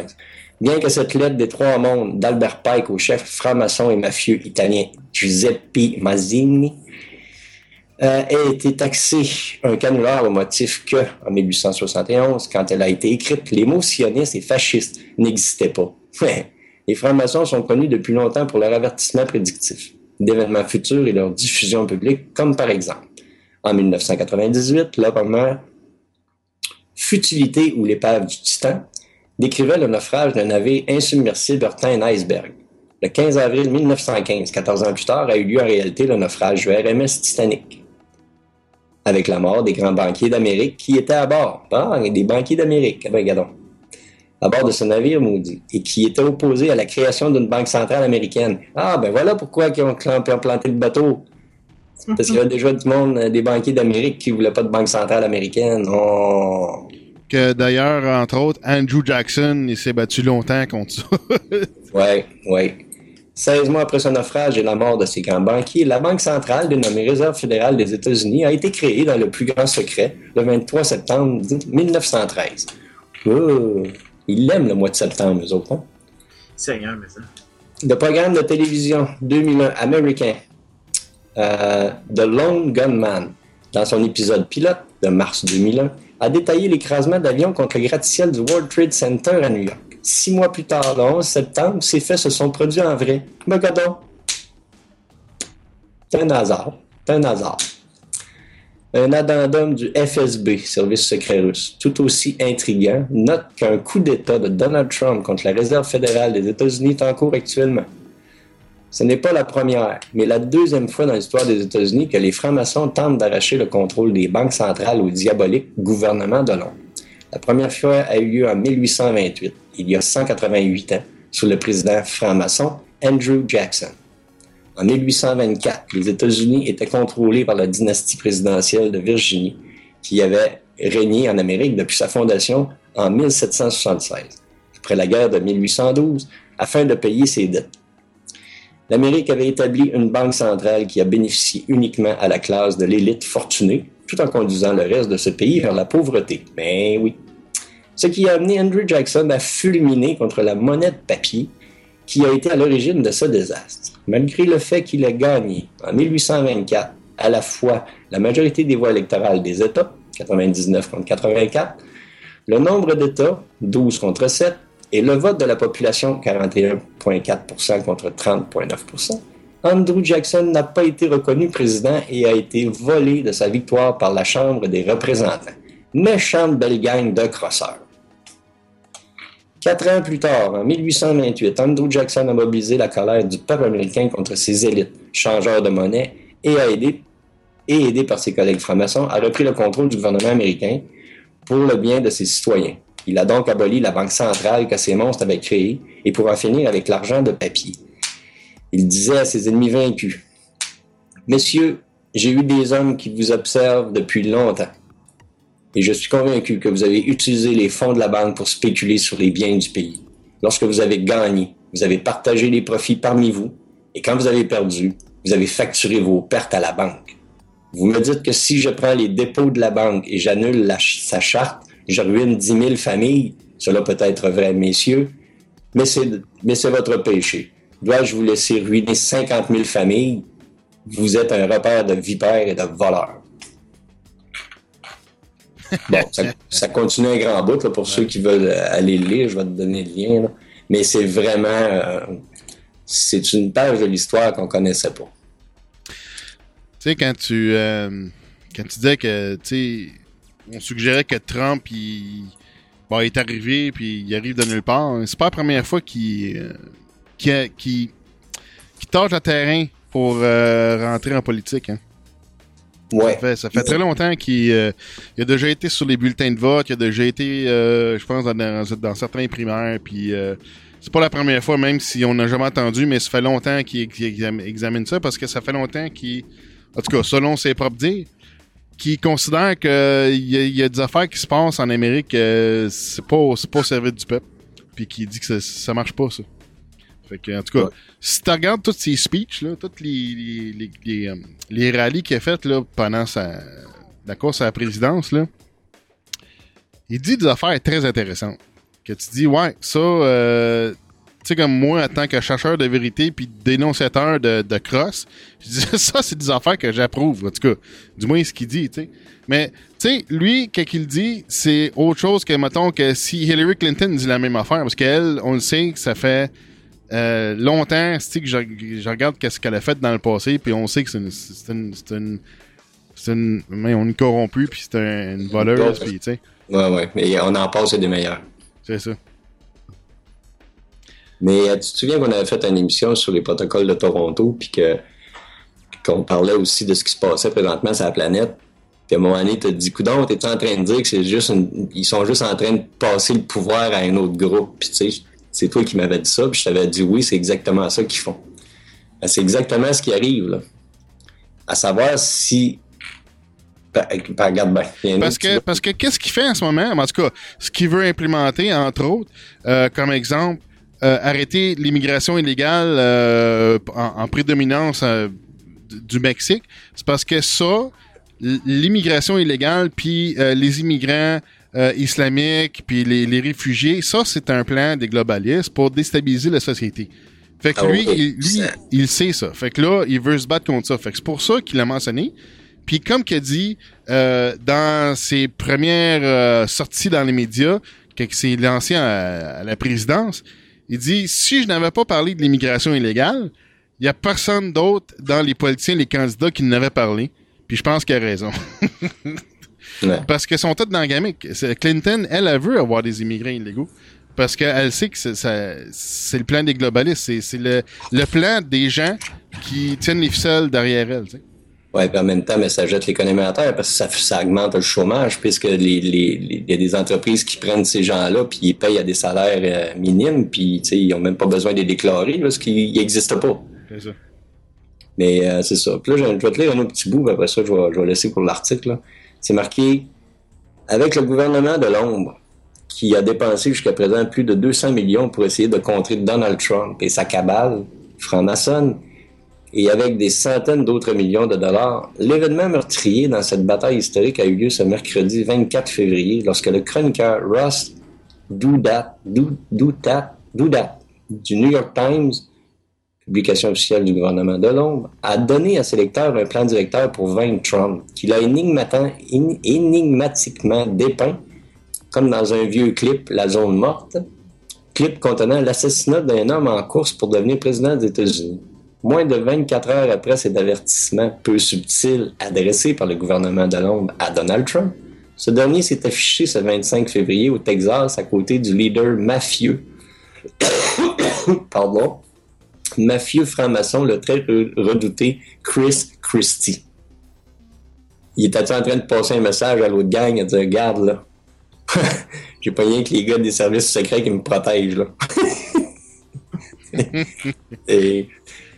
Bien que cette lettre des trois mondes d'Albert Pike au chef franc-maçon et mafieux italien Giuseppe Mazzini euh, a été taxé un canular au motif que, en 1871, quand elle a été écrite, les mots sionistes et fascistes n'existaient pas. les francs-maçons sont connus depuis longtemps pour leur avertissement prédictif d'événements futurs et leur diffusion publique, comme par exemple, en 1998, le roman Futilité ou l'épave du Titan décrivait le naufrage d'un navire insubmersible heurtant un iceberg. Le 15 avril 1915, 14 ans plus tard, a eu lieu en réalité le naufrage du RMS Titanic avec la mort des grands banquiers d'Amérique qui étaient à bord. Ah, des banquiers d'Amérique, eh ben, regardons. À bord de ce navire maudit, et qui étaient opposés à la création d'une banque centrale américaine. Ah, ben voilà pourquoi ils ont planté le bateau. Parce qu'il y avait déjà du monde, euh, des banquiers d'Amérique qui ne voulaient pas de banque centrale américaine. Oh. Que d'ailleurs, entre autres, Andrew Jackson, il s'est battu longtemps contre ça. (laughs) ouais, ouais. 16 mois après son naufrage et la mort de ses grands banquiers, la Banque centrale, dénommée Réserve fédérale des États-Unis, a été créée dans le plus grand secret le 23 septembre 1913. Oh, ils l'aiment le mois de septembre, eux autres. Hein? Seigneur, mais ça. Le programme de télévision 2001 américain, euh, The Lone Gunman, dans son épisode pilote de mars 2001, a détaillé l'écrasement d'avions contre le gratte-ciel du World Trade Center à New York. Six mois plus tard, le 11 septembre, ces faits se sont produits en vrai. Mogadon. C'est un hasard. C'est un hasard. Un addendum du FSB, service secret russe, tout aussi intriguant, note qu'un coup d'État de Donald Trump contre la Réserve fédérale des États-Unis est en cours actuellement. Ce n'est pas la première, mais la deuxième fois dans l'histoire des États-Unis que les francs-maçons tentent d'arracher le contrôle des banques centrales au diabolique gouvernement de Londres. La première fois a eu lieu en 1828, il y a 188 ans, sous le président franc-maçon Andrew Jackson. En 1824, les États-Unis étaient contrôlés par la dynastie présidentielle de Virginie, qui avait régné en Amérique depuis sa fondation en 1776, après la guerre de 1812, afin de payer ses dettes. L'Amérique avait établi une banque centrale qui a bénéficié uniquement à la classe de l'élite fortunée, tout en conduisant le reste de ce pays vers la pauvreté. Mais oui. Ce qui a amené Andrew Jackson à fulminer contre la monnaie de papier qui a été à l'origine de ce désastre. Malgré le fait qu'il a gagné en 1824 à la fois la majorité des voix électorales des États, 99 contre 84, le nombre d'États, 12 contre 7, et le vote de la population, 41,4% contre 30,9% Andrew Jackson n'a pas été reconnu président et a été volé de sa victoire par la Chambre des représentants. Méchante belle gang de crosseurs. Quatre ans plus tard, en 1828, Andrew Jackson a mobilisé la colère du peuple américain contre ses élites, changeurs de monnaie, et a aidé, et aidé par ses collègues francs-maçons, a repris le contrôle du gouvernement américain pour le bien de ses citoyens. Il a donc aboli la banque centrale que ces monstres avaient créée et pour en finir avec l'argent de papier. Il disait à ses ennemis vaincus, Messieurs, j'ai eu des hommes qui vous observent depuis longtemps et je suis convaincu que vous avez utilisé les fonds de la banque pour spéculer sur les biens du pays. Lorsque vous avez gagné, vous avez partagé les profits parmi vous et quand vous avez perdu, vous avez facturé vos pertes à la banque. Vous me dites que si je prends les dépôts de la banque et j'annule sa charte, je ruine 10 000 familles. Cela peut être vrai, messieurs, mais c'est votre péché. Dois-je vous laisser ruiner 50 000 familles? Vous êtes un repère de vipères et de voleurs. (laughs) Bon, ça, continue un grand bout pour ceux qui veulent aller le lire. Je vais te donner le lien. Mais c'est vraiment. Euh, c'est une page de l'histoire qu'on connaissait pas. Tu sais, quand tu. Euh, quand tu disais que. Tu sais, on suggérait que Trump, il, bon, est arrivé, puis il arrive de nulle part. C'est pas la première fois qu'il euh, qui, qui, qui tâche le terrain pour euh, rentrer en politique. Hein. Ouais. Ça fait, très longtemps qu'il euh, a déjà été sur les bulletins de vote, il a déjà été, je pense, dans, certains primaires, puis c'est pas la première fois, même si on n'a jamais entendu, mais ça fait longtemps qu'il examine ça, parce que ça fait longtemps qu'il, en tout cas, selon ses propres dires, qui considère qu'il y, y, a des affaires qui se passent en Amérique, euh, c'est pas, pas au service du peuple. Puis qui dit que ça, ça marche pas, ça. Fait que, en tout cas, si tu regardes tous ses speeches, là, tous les, les, les, les, euh, rallyes qu'il a fait là, pendant sa, la course à la présidence, là, il dit des affaires très intéressantes. Que tu dis, ouais, ça, euh, sais, comme moi, en tant que chercheur de vérité puis dénonciateur de, de cross, (laughs) je dis ça, c'est des affaires que j'approuve, en tout cas. Du moins, ce qu'il dit, tu sais. Mais, tu sais, lui, qu'est-ce qu'il dit, c'est autre chose que, mettons, que si Hillary Clinton dit la même affaire, parce qu'elle, on le sait que ça fait euh, longtemps, que je, je regarde qu'est-ce qu'elle a fait dans le passé, puis on sait que c'est une, c'est une, c'est une, c'est une, mais on est corrompu, puis c'est une voleuse, puis tu sais. Ouais, ouais, mais on en passe des meilleurs. C'est ça. Mais euh, tu te souviens qu'on avait fait une émission sur les protocoles de Toronto, puis que qu'on parlait aussi de ce qui se passait présentement sur la planète. Puis à un moment donné, tu dit, coudon, t'es en train de dire que c'est juste ils sont juste en train de passer le pouvoir à un autre groupe? Puis tu sais, c'est toi qui m'avais dit ça, puis je t'avais dit oui, c'est exactement ça qu'ils font. Ben, c'est exactement ce qui arrive, là. À savoir si ben, ben. Parce que, parce que qu'est-ce qu'il fait en ce moment? En tout cas, ce qu'il veut implémenter, entre autres, euh, comme exemple, euh, arrêter l'immigration illégale euh, en, en, prédominance euh, du Mexique, c'est parce que ça, l'immigration illégale, puis les immigrants islamiques, puis les, les, réfugiés, ça, c'est un plan des globalistes pour déstabiliser la société. Fait que ah lui, il, lui, il sait ça. Fait que là, il veut se battre contre ça. Fait que c'est pour ça qu'il a mentionné. Puis comme qu'il a dit euh, dans ses premières euh, sorties dans les médias, qu'il s'est lancé à, la présidence, il dit si je n'avais pas parlé de l'immigration illégale, il y a personne d'autre dans les politiciens, les candidats qui n'avaient parlé. Puis je pense qu'il a raison. (laughs) Parce que sont tous dans le gamique. Clinton, elle, elle veut avoir des immigrants illégaux. Parce qu'elle sait que c'est le plan des globalistes. C'est le, le plan des gens qui tiennent les ficelles derrière elle. Tu sais. Oui, puis en même temps, mais ça jette l'économie à terre parce que ça, ça augmente le chômage puisque les, y a des entreprises qui prennent ces gens-là puis ils payent à des salaires euh, minimes puis ils n'ont même pas besoin de les déclarer parce qu'ils n'existent pas. C'est ça. Mais euh, c'est ça. Puis là, je vais te lire un autre petit bout, après ça, je vais, je vais laisser pour l'article. C'est marqué Avec le gouvernement de l'ombre, qui a dépensé jusqu'à présent plus de 200 millions pour essayer de contrer Donald Trump et sa cabale franc-maçonne, et avec des centaines d'autres millions de dollars, l'événement meurtrier dans cette bataille historique a eu lieu ce mercredi 24 février lorsque le chroniqueur Ross Doudat, du New York Times, publication officielle du gouvernement de Londres, a donné à ses lecteurs un plan directeur pour vaincre Trump, qu'il a énigmatiquement dépeint comme dans un vieux clip La zone morte, clip contenant l'assassinat d'un homme en course pour devenir président des États-Unis. Moins de 24 heures après cet avertissement peu subtil adressé par le gouvernement de Londres à Donald Trump, ce dernier s'est affiché ce 25 février au Texas à côté du leader mafieux, (coughs) pardon, mafieux franc-maçon, le très redouté Chris Christie. Il était en train de passer un message à l'autre gang et dire Regarde là, (laughs) j'ai pas rien que les gars des services secrets qui me protègent là. (laughs)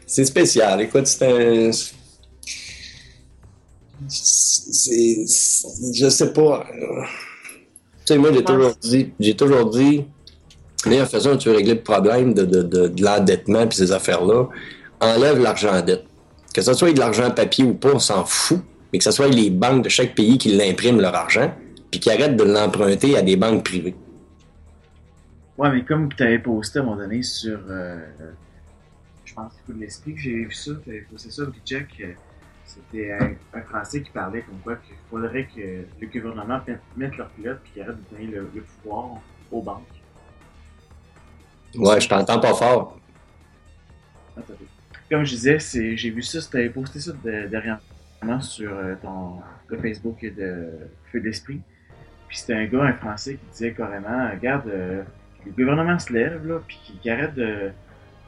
c'est spécial. Écoute, c'est un. C'est, je sais pas. Tu sais, moi, j'ai toujours dit, j'ai toujours dit, la façon tu veux régler le problème de, de, de, l'endettement et ces affaires-là, enlève l'argent en dette. Que ce soit de l'argent papier ou pas, on s'en fout, mais que ce soit les banques de chaque pays qui l'impriment leur argent, puis qui arrêtent de l'emprunter à des banques privées. Ouais, mais comme tu avais posté à un moment donné sur euh, je pense qu'il faut de l'esprit que j'ai vu ça, c'est ça, Jack, euh, c'était un, Français qui parlait comme quoi qu'il faudrait que le gouvernement mette leur pilote puis qu'il arrête de donner le, pouvoir aux banques. Ouais, je t'entends pas fort. Comme je disais, j'ai vu ça, c'était posté ça dernièrement sur euh, ton, le Facebook de Feu d'Esprit. Puis c'était un gars, un Français, qui disait carrément, regarde, euh, le gouvernement se lève, là, puis qu'il arrête de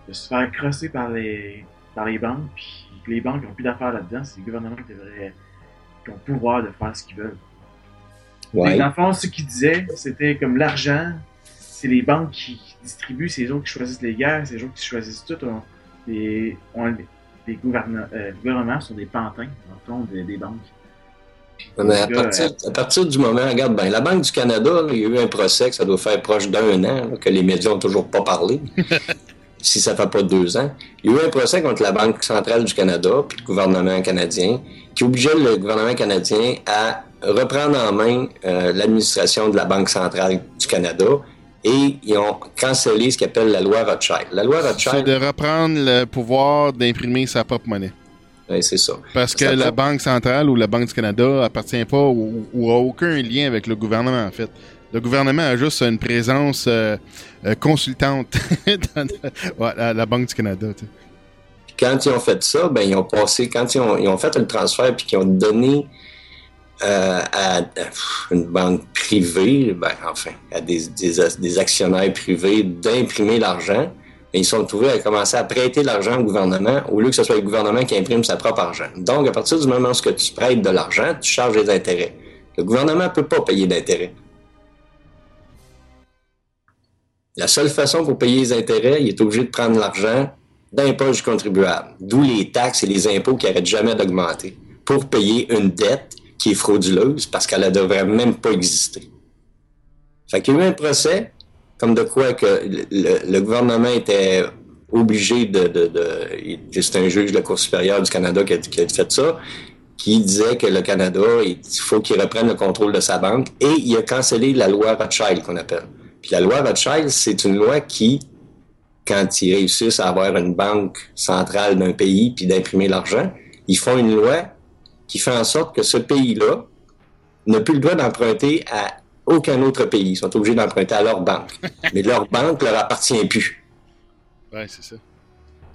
de se faire crosser par les, par les banques, puis que les banques n'ont plus d'affaires là-dedans, c'est le gouvernement qui, devrait, qui ont le pouvoir de faire ce qu'ils veulent. Ouais. dans le fond, ce qu'ils disaient, c'était comme l'argent, c'est les banques qui distribuent, c'est les autres qui choisissent les guerres, c'est les autres qui choisissent tout. les, les, gouvernements, sont des pantins, dans le fond, des, banques. Mais à, partir, à, partir, du moment, regarde ben, la Banque du Canada, il y a eu un procès que ça doit faire proche d'un an, que les médias n'ont toujours pas parlé. (laughs) si ça fait pas deux ans, il y a eu un procès contre la Banque centrale du Canada puis le gouvernement canadien qui obligeait le gouvernement canadien à reprendre en main euh, l'administration de la Banque centrale du Canada et ils ont cancellé ce qu'ils appellent la loi Rothschild. La loi Rothschild... C'est de reprendre le pouvoir d'imprimer sa propre monnaie. Oui, c'est ça. Parce que la Banque centrale ou la Banque du Canada appartient pas ou, ou a aucun lien avec le gouvernement, en fait. Le gouvernement a juste une présence euh, euh, consultante (laughs) dans la, Banque du Canada. Quand ils ont fait ça, ben ils ont passé, quand ils ont, fait le transfert puis qu'ils ont donné euh, à, une banque privée, ben, enfin, à des, des, actionnaires privés d'imprimer l'argent, ben, ils sont trouvés à commencer à prêter l'argent au gouvernement au lieu que ce soit le gouvernement qui imprime sa propre argent. Donc, à partir du moment où tu prêtes de l'argent, tu charges des intérêts. Le gouvernement ne peut pas payer d'intérêts. La seule façon pour payer les intérêts, il est obligé de prendre l'argent poche du contribuable, d'où les taxes et les impôts qui n'arrêtent jamais d'augmenter, pour payer une dette qui est frauduleuse parce qu'elle ne devrait même pas exister. Fait qu'il y a eu un procès comme de quoi que le, gouvernement était obligé de... de, de c'est un juge de la Cour supérieure du Canada qui a, qui a fait ça, qui disait que le Canada, il faut qu'il reprenne le contrôle de sa banque, et il a cancellé la loi Rothschild qu'on appelle. Puis la loi Rothschild, c'est une loi qui, quand ils réussissent à avoir une banque centrale d'un pays puis d'imprimer l'argent, ils font une loi qui fait en sorte que ce pays-là n'a plus le droit d'emprunter à aucun autre pays. Ils sont obligés d'emprunter à leur banque. (laughs) Mais leur banque leur appartient plus. Oui, c'est ça.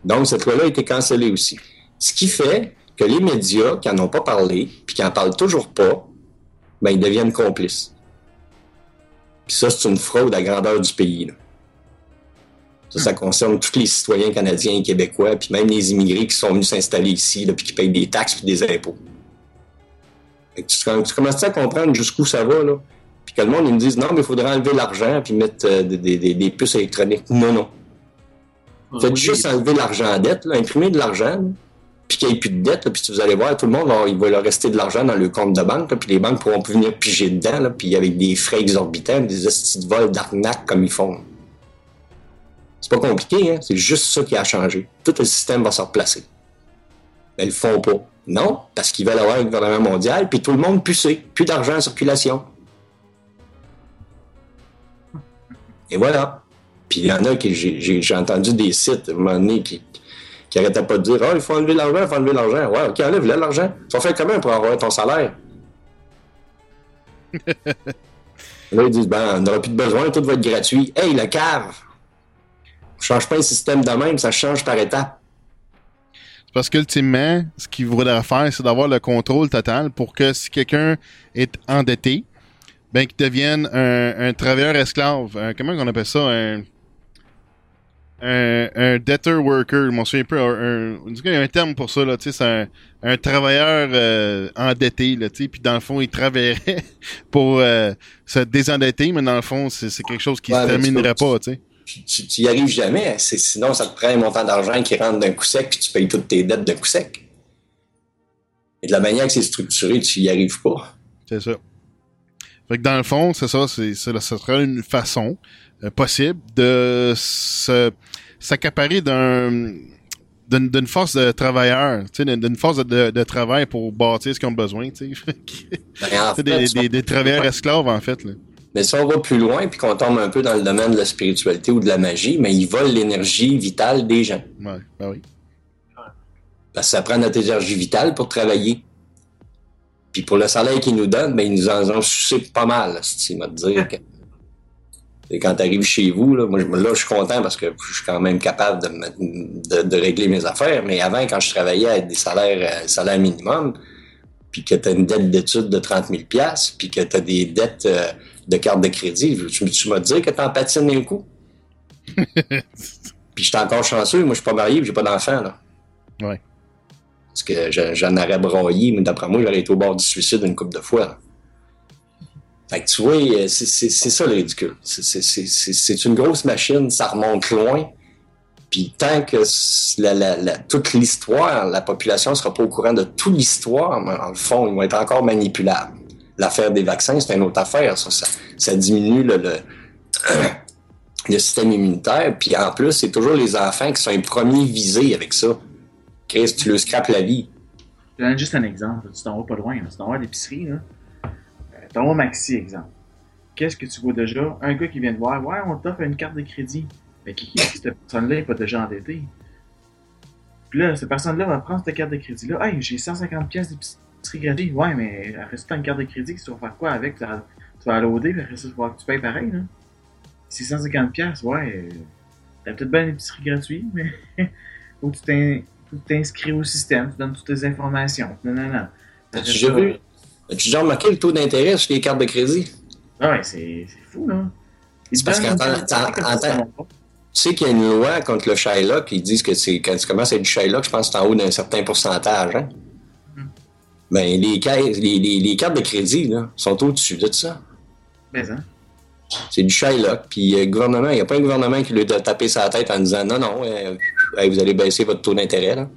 Donc, cette loi-là a été cancellée aussi. Ce qui fait que les médias qui n'en ont pas parlé, puis qui n'en parlent toujours pas, ben, ils deviennent complices. Puis ça, c'est une fraude à grandeur du pays. Ça, ça concerne tous les citoyens canadiens et québécois, puis même les immigrés qui sont venus s'installer ici, là, puis qui payent des taxes et des impôts. tu, commences à comprendre jusqu'où ça va, là. Puis que le monde, ils me disent, non, mais il faudrait enlever l'argent puis mettre euh, des, puces électroniques. Non, non. Ah, Faites juste enlever l'argent en dette, là, imprimer de l'argent, puis qu'il n'y ait plus de dette, puis vous allez voir, tout le monde, il va leur rester de l'argent dans le compte de banque, puis les banques pourront plus venir piger dedans, puis avec des frais exorbitants, des estis de vol d'arnaque comme ils font. C'est pas compliqué, hein? c'est juste ça qui a changé. Tout le système va se replacer. Mais ils le font pas. Non, parce qu'ils veulent avoir un gouvernement mondial, puis tout le monde pucé, plus d'argent en circulation. Et voilà. Puis il y en a qui, j'ai entendu des sites, à un moment donné, qui, qui arrêtait pas de dire oh, il faut enlever l'argent, il faut enlever l'argent. Ouais, ok, enlève l'argent. Tu vas faire comment pour avoir ton salaire? (laughs) Là, ils disent ben, on n'aura plus de besoin, tout va être gratuit. Hey, le cave! On change pas un système de même, ça change par étapes. Parce qu'ultimement, ce qu'il voudrait faire, c'est d'avoir le contrôle total pour que si quelqu'un est endetté, ben qu'il devienne un, travailleur esclave. comment on appelle ça? Un, un, un debtor worker, je m'en souviens plus, un, il y a un terme pour ça, là, tu sais, c'est un, un, travailleur euh, endetté, là, tu sais, puis dans le fond, il travaillerait (laughs) pour euh, se désendetter, mais dans le fond, c'est quelque chose qui se terminerait pas, tu sais. Tu, tu y arrives jamais, sinon ça te prend un montant d'argent qui rentre d'un coup sec, puis tu payes toutes tes dettes d'un coup sec. Et de la manière que c'est structuré, tu y arrives pas. C'est ça. Fait que dans le fond, c'est ça, c'est, ça serait une façon possible de se s'accaparer d'un d'une force de travailleurs, d'une force de, de, travail pour bâtir ce qu'ils ont besoin, tu sais. (laughs) Ben, des, des, des, travailleurs esclaves, en fait. Là. Mais si on va plus loin puis qu'on tombe un peu dans le domaine de la spiritualité ou de la magie, mais ils volent l'énergie vitale des gens. Ouais, ben oui. Parce que ça prend notre énergie vitale pour travailler. Puis pour le salaire qu'ils nous donnent, ben, ils nous en ont sucé pas mal, c'est me dire. (laughs) Et quand tu arrives chez vous, là, moi, là, je suis content parce que je suis quand même capable de, de, régler mes affaires. Mais avant, quand je travaillais avec des salaires, euh, salaires minimum, puis que tu as une dette d'études de 30 000 puis que tu as des dettes euh, de carte de crédit, tu, tu m'as dit que tu en patines un coup. (laughs) puis j'étais encore chanceux. Moi, je suis pas marié j'ai pas d'enfant. là. Ouais. Parce que j'en aurais broyé, mais d'après moi, j'aurais été au bord du suicide une couple de fois. Fait que tu vois, euh, c'est ça le ridicule. C'est une grosse machine, ça remonte loin. Puis tant que toute l'histoire, la population ne sera pas au courant de toute l'histoire, en le fond, ils vont être encore manipulables. L'affaire des vaccins, c'est une autre affaire. Ça, ça, diminue le, (clears throat) le, système immunitaire. Puis en plus, c'est toujours les enfants qui sont les premiers visés avec ça. Chris, tu leur scrapes la vie. Je donne juste un exemple. Tu t'en vas pas loin. Tu t'en vas à l'épicerie. Ton Maxi, exemple. Qu'est-ce que tu vois déjà? Un gars qui vient de voir, ouais, on t'offre une carte de crédit. Mais qui, qui cette personne-là n'est pas déjà endettée? Puis là, cette personne-là va prendre cette carte de crédit-là. Hey, j'ai 150 pièces d'épicerie gratuite. Ouais, mais ça, une carte de crédit, tu vas faire quoi avec? Tu vas, tu vas loader, puis après ça, tu vas que tu payes pareil, là. C'est 150 pièces, ouais. T'as peut-être bien une épicerie gratuite, mais (laughs) faut tu t'inscris au système, tu donnes toutes tes informations. Non, non, non. J'ai vu, As-tu déjà remarqué le taux d'intérêt sur les cartes de crédit? Ah ouais, c'est fou, là. C'est parce qu'en tu sais qu'il y a une loi contre le Shylock, ils disent que c'est quand tu commences à être du Shylock, je pense que c'est en haut d'un certain pourcentage. Hein? Mm. Ben, les, les, les, cartes de crédit là, sont au-dessus de ça. Mais hein? C'est du Shylock. Puis euh, le gouvernement, il n'y a pas un gouvernement qui lui a tapé sa tête en disant non, non, euh, vous allez baisser votre taux d'intérêt. là.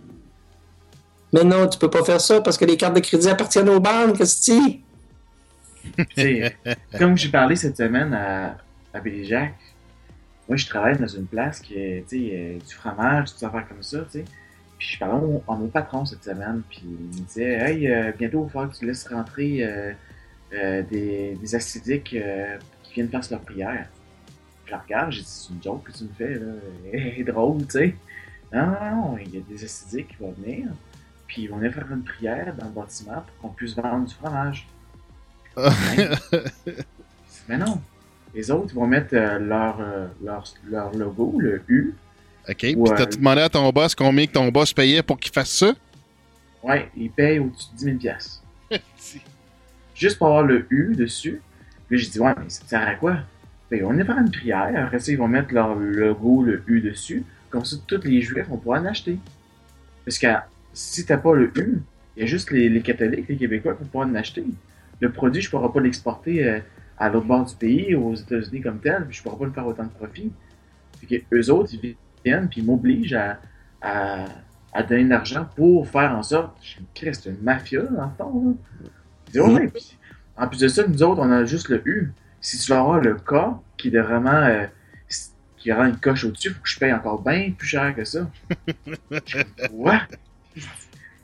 Mais non, tu peux pas faire ça parce que les cartes de crédit appartiennent aux banques, qu'est-ce que Comme j'ai parlé cette semaine à, à Billy moi, je travaille dans une place qui est, euh, du fromage, des affaires comme ça, tu sais. Puis je parlais à mon, patron cette semaine, puis il me disait Hey, euh, bientôt, il va que tu laisses rentrer euh, des, des acidiques qui viennent faire leur prière. Je la regarde, j'ai dit C'est une joke que tu me fais, là. Drôle, tu sais. Non, non, non, il y a des acidiques qui vont venir, puis ils vont venir faire une prière dans le bâtiment pour qu'on puisse vendre du fromage. (laughs) Mais non, les autres vont mettre leur, leur, leur logo, le U, OK. Puis t'as demandé à ton boss combien que ton boss payait pour qu'il fasse ça? Ouais, il paye au-dessus de 10 000 (laughs) Juste pour avoir le U dessus. Puis j'ai dit, ouais, mais ça sert à quoi? Ben, on est faire une prière. Après ça, ils vont mettre leur logo, le U dessus. Comme ça, tous les Juifs vont pouvoir en acheter. Parce que si t'as pas le U, il y a juste les, catholiques, les Québécois qui vont pouvoir en acheter. Le produit, je ne pourrai pas l'exporter euh, à l'autre bord du pays, aux États-Unis comme tel, puis je ne pourrai pas le faire autant de profit. Fait que eux autres, ils puis m'oblige à, à, donner de l'argent pour faire en sorte. Je me c'est une mafia, dans le fond. Dis, ouais, en plus de ça, nous autres, on a juste le U. Si tu veux avoir le K, qui est vraiment. Euh, qui rend une coche au-dessus, il faut que je paye encore bien plus cher que ça. (laughs) What? Il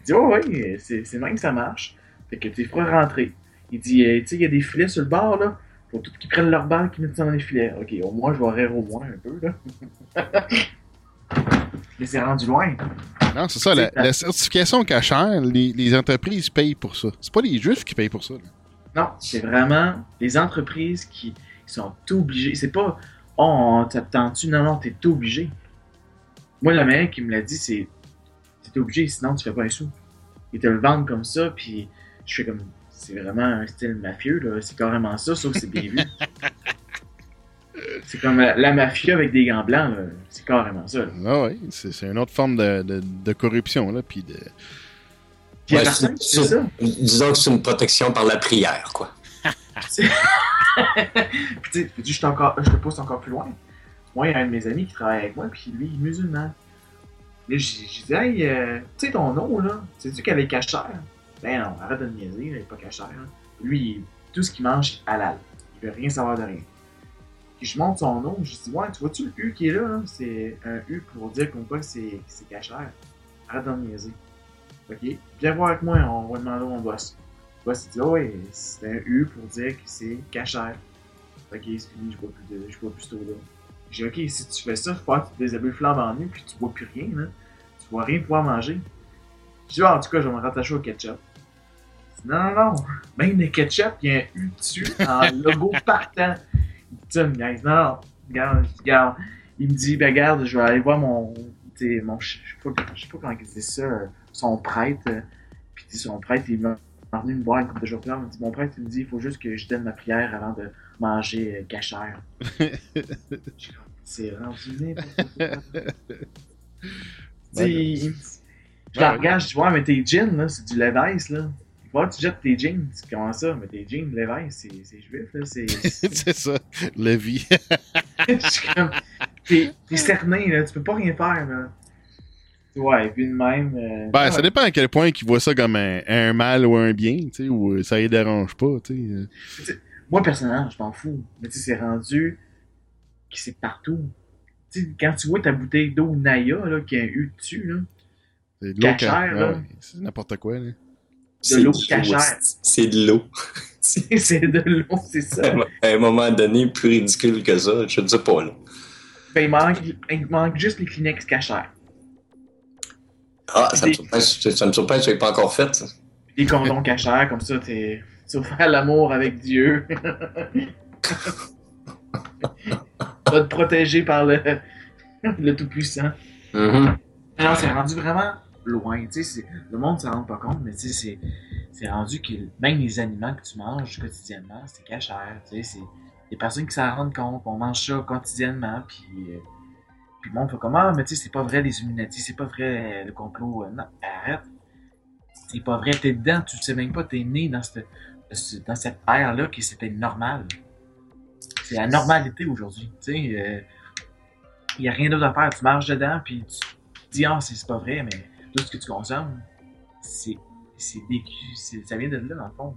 dit, oh, oui, c'est même que ça marche. Fait que tu feras rentrer. Il dit, euh, tu sais, il y a des filets sur le bord, là. Faut tout qu'ils prennent leur balle, qu'ils mettent ça dans les filets. Ok, au moins, je vais rire au moins un peu, là. (laughs) Mais c'est rendu loin. Non, c'est ça. La, certification cachère, les, les, entreprises payent pour ça. C'est pas les juifs qui payent pour ça. Non, c'est vraiment les entreprises qui sont obligées. C'est pas Oh, t'attends-tu? Non, non, t'es obligé. Moi, le mec qui me l'a dit, c'est T'es obligé, sinon tu fais pas un sou. Ils te le vendent comme ça, puis je fais comme. C'est vraiment un style mafieux, là. C'est carrément ça, sauf que c'est bien vu. (laughs) C'est comme la mafia avec des gants blancs, c'est carrément ça. Ah oui, c'est une autre forme de, de, corruption, là, puis de... Puis c'est ça. Disons que c'est une protection par la prière, quoi. (laughs) puis tu sais, je, encore, je te pousse encore plus loin. Moi, il y a un de mes amis qui travaille avec moi, puis lui, il est musulman. Là, j'ai dit, hey, euh, tu sais, ton nom, là, sais-tu qu'elle est cachère? Ben non, arrête de me niaiser, elle est pas cachère. Lui, tout ce qu'il mange, est halal. Il veut rien savoir de rien. Puis je monte son nom, je dis Ouais, tu vois-tu le U qui est là, C'est un U pour dire qu'on quoi c'est cachère. Arrête d'en niaiser. Ok, viens voir avec moi, on va demander mon boss. Le boss il dit oh, ouais, c'est un U pour dire que c'est cachère. Ok, c'est fini, je vois plus de, je vois plus là. J'ai ok, si tu fais ça, faut pas que tu déshabilles flambe en nu puis tu vois plus rien, là. Tu vois rien pouvoir manger. Je dis ah, en tout cas, je vais me rattacher au ketchup. Non, non, non. Même le ketchup, il y a un U dessus en (laughs) logo partant tu me Non, non, regarde, regarde. Il me dit, ben regarde, je vais aller voir mon. mon je sais pas, je sais pas comment il dit ça, son prêtre. Puis son prêtre, il m'a venu me voir une couple de jours plus tard. Il me dit, mon prêtre, il me dit, il faut juste que je donne ma prière avant de manger euh, cachère. (laughs) c'est rendu (laughs) Je la regarde, je dis, ouais, mais tes jeans, là, c'est du Levi's, là. Ouais, tu jettes tes jeans. Comment ça? Mais tes jeans, Levi's, c'est juif, là. C'est (laughs) ça, Levi. (laughs) Je suis comme. T'es cerné, là. Tu peux pas rien faire, là. Ouais, et puis de même. Euh, ben, ça dépend à quel point ils voient ça comme un, mal ou un bien, tu sais, ou ça les dérange pas, tu sais. Moi, personnellement, je m'en fous. Mais tu sais, c'est rendu que c'est partout. Quand tu vois ta bouteille d'eau Naya, là, qui a un U dessus, là. C'est de l'eau, là. C'est n'importe quoi, là de l'eau cachère. C'est de l'eau. (laughs) c'est de l'eau, c'est ça. À un moment donné, plus ridicule que ça, je ne sais pas. Là. Ben, il, manque, il manque juste les Kleenex cachères. Ah, ça, me surprend, ça me surprend que tu n'aies pas encore fait. Ça. Des condoms (laughs) cachères, comme ça, tu vas faire l'amour avec Dieu. (laughs) tu vas te protéger par le, (laughs) le Tout-Puissant. Mm Non, c'est rendu vraiment loin. Le monde ne s'en rend pas compte, mais c'est rendu que même les aliments que tu manges quotidiennement, c'est cachère. C'est des personnes qui s'en rendent compte, on mange ça quotidiennement, puis, euh, puis le monde fait comment, ah, mais tu sais, c'est pas vrai les Illuminati, c'est pas vrai le complot. Euh, non, arrête. C'est pas vrai, t'es dedans, tu sais même pas, t'es né dans cette, dans cette ère-là que c'était normal. C'est la normalité aujourd'hui. Tu sais, il euh, n'y a rien d'autre à faire. Tu marches dedans, puis tu dis, ah, c'est pas vrai, mais tout ce que tu consommes, c'est, c'est ça vient de là, dans le fond.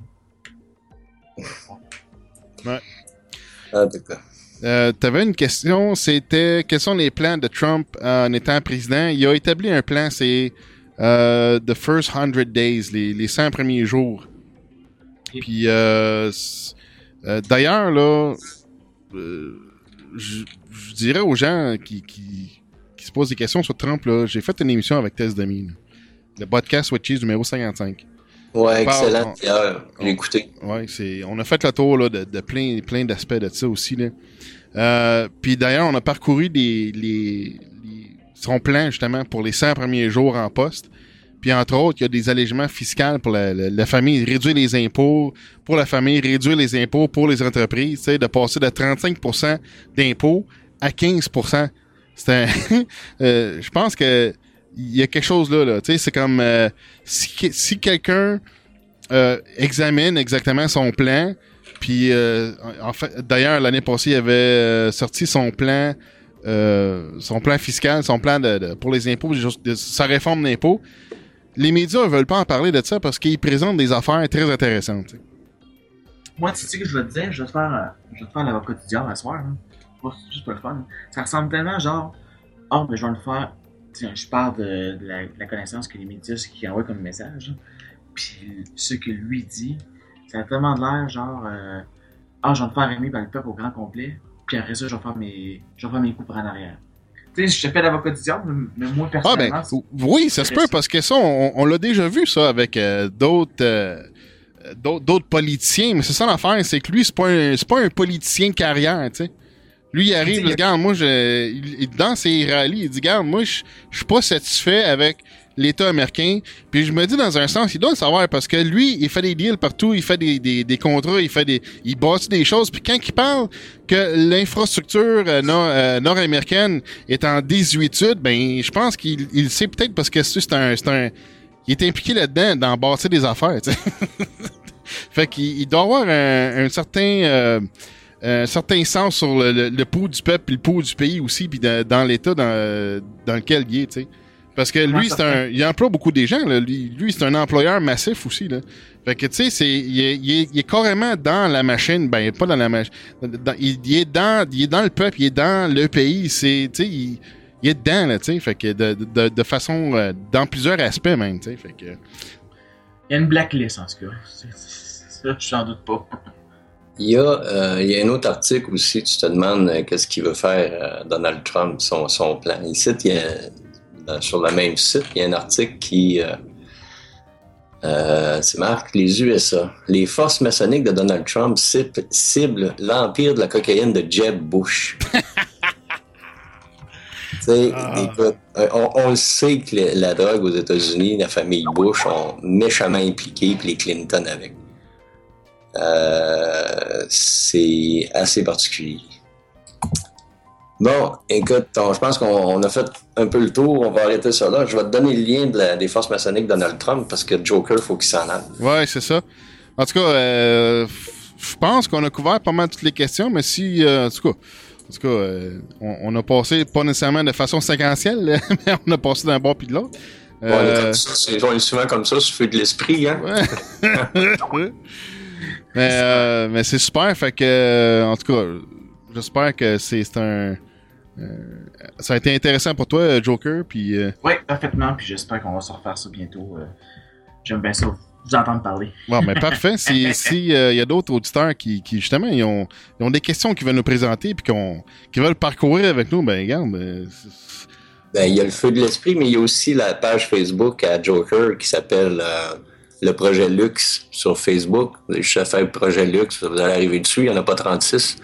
Ouais. Ah, d'accord. Euh, tu avais une question, c'était quels sont les plans de Trump en étant président? Il a établi un plan, c'est euh, The First 100 Days, les, les 100 premiers jours. Puis, euh, euh, d'ailleurs, là, euh, je je dirais aux gens qui, qui, qui se posent des questions sur Trump, là, j'ai fait une émission avec Tess Demi, le podcast What Cheese numéro 55. Ouais, Parle, excellent. on- écouté. Ouais, c'est, on a fait le tour là, de, de plein, plein d'aspects de ça aussi. Là. Euh, puis d'ailleurs, on a parcouru les, les, les- son plan justement pour les 100 premiers jours en poste. Puis entre autres, il y a des allègements fiscaux pour la, la- la famille, réduire les impôts pour la famille, réduire les impôts pour les entreprises, de passer de 35% d'impôts à 15%. C'est un, (laughs) euh, je pense que il y a quelque chose là, là tu sais, c'est comme euh, si, si quelqu'un euh, examine exactement son plan. Puis, euh, en fait, d'ailleurs, l'année passée, il avait sorti son plan, euh, son plan fiscal, son plan de, de- pour les impôts, sa réforme d'impôts. Les médias ne veulent pas en parler de ça parce qu'ils présentent des affaires très intéressantes. Moi, tu sais que je vais te dire, je vais te faire, euh, je l'avocat du diable à soir. Hein. Juste pour le fun. Ça ressemble tellement genre, oh, mais je vais le faire. Sais, je parle de, la, connaissance que les médias, ce qu'ils envoient comme message. là. Puis ce que lui dit, ça a tellement l'air genre, euh, ah, je vais me faire aimer par le peuple au grand complet. Puis après ça, je vais faire mes, je vais faire mes coups par en arrière. Sais, je te fais l'avocat du diable, mais moi Ah personnellement, ben, c'est- oui, ça se peut parce que ça, on, on l'a déjà vu ça avec euh, d'autres euh, d'autres d'autres politiciens. Mais c'est ça l'affaire, c'est que lui, c'est pas un, pas un politicien de carrière, tu sais. Lui, il arrive, il dit, regarde, moi, je, il- dans ses rallyes, il dit, regarde, moi, je je suis pas satisfait avec l'État américain. Puis je me dis, dans un sens, il doit le savoir parce que lui, il fait des deals partout, il fait des, des, contrats, il fait des, il bâtit des choses. Puis quand il parle que l'infrastructure euh, euh, nord-américaine est en désuétude, ben, je pense qu'il il sait peut-être parce que c'est un, un, il est impliqué là-dedans, dans bâtir des affaires, (laughs) fait qu'il il doit avoir un, certain, euh, un certain sens sur le, le, pouls du peuple puis le pouls du pays aussi, puis dans, dans l'état dans, dans lequel il est, tu sais. Parce que lui, Ouais, c'est un, il emploie beaucoup des gens, là. Lui, lui, c'est un employeur massif aussi, là. Fait que, tu sais, c'est, il est, il, est, il est carrément dans la machine, ben, pas dans la machine. Il, il est dans, il est dans le peuple, il est dans le pays, c'est, tu sais, il, il est dedans, là, tu sais. Fait que, de, de, de façon, euh, dans plusieurs aspects, même, tu sais. Fait que, il y a une blacklist en tout cas. Ça, je n'en doute pas. Il y, a, euh, il y a un autre article aussi, tu te demandes euh, qu'est-ce qu'il veut faire euh, Donald Trump, son, son plan. Ici, il y a, sur le même site, il y a un article qui... euh, euh, c'est marque les USA. Les forces maçonniques de Donald Trump ciblent, l'empire de la cocaïne de Jeb Bush. (laughs) Ah. écoute, euh, on, on le sait que le- la drogue aux États-Unis, la famille Bush ont méchamment impliqué, puis les Clinton avec. Euh, c'est assez particulier. Bon, écoute, on- je pense qu'on on a fait un peu le tour. On va arrêter ça là. Je vais te donner le lien de la- des forces maçonniques de Donald Trump parce que Joker, faut qu'il s'en aille. Ouais, c'est ça. En tout cas, euh, je pense qu'on a couvert pas mal toutes les questions, mais si, euh, en tout cas, en tout cas, euh, on, on a passé pas nécessairement de façon séquentielle, (laughs) mais on a passé d'un bord puis de l'autre. On, est Euh, on est souvent comme ça, sur feu de l'esprit. Hein? Ouais. (laughs) mais euh, mais c'est super, fait que, euh, en tout cas, j'espère que c'est un. Euh, ça a été intéressant pour toi, Joker, puis. euh, Oui, parfaitement, puis j'espère qu'on va se refaire ça bientôt. euh, J'aime bien ça, vous entendre parler. Bon, mais parfait. (laughs) Si si, euh, y a d'autres auditeurs qui, qui justement ils ont, ils ont des questions qu'ils veulent nous présenter puis qu'on qui veulent parcourir avec nous, ben regarde. euh, Ben, il y a le feu de l'esprit, mais il y a aussi la page Facebook à Joker qui s'appelle euh, le projet Luxe sur Facebook. Je fais le projet Luxe, vous allez arriver dessus, il n'y en a pas 36.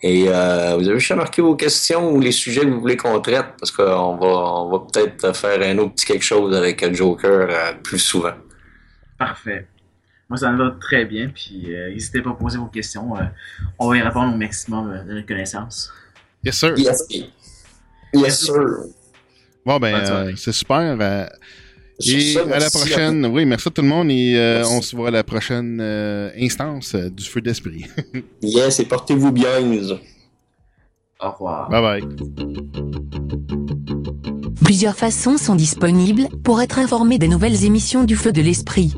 Et euh, vous avez juste à marquer vos questions ou les sujets que vous voulez qu'on traite, parce qu'on va, on va peut-être faire un autre petit quelque chose avec Joker euh, plus souvent. Parfait. Moi, ça me va très bien, puis euh, n'hésitez pas à poser vos questions. euh, on va y répondre au maximum euh, de connaissances. Yes sir. Yes, yes sir. Bon ben euh, c'est super. Et ça, à la prochaine. Oui, merci à tout le monde et euh, on se voit à la prochaine euh, instance euh, du feu d'esprit. (laughs) Yes, et portez-vous bien. Au revoir. Bye bye. Plusieurs façons sont disponibles pour être informé des nouvelles émissions du Feu de l'Esprit.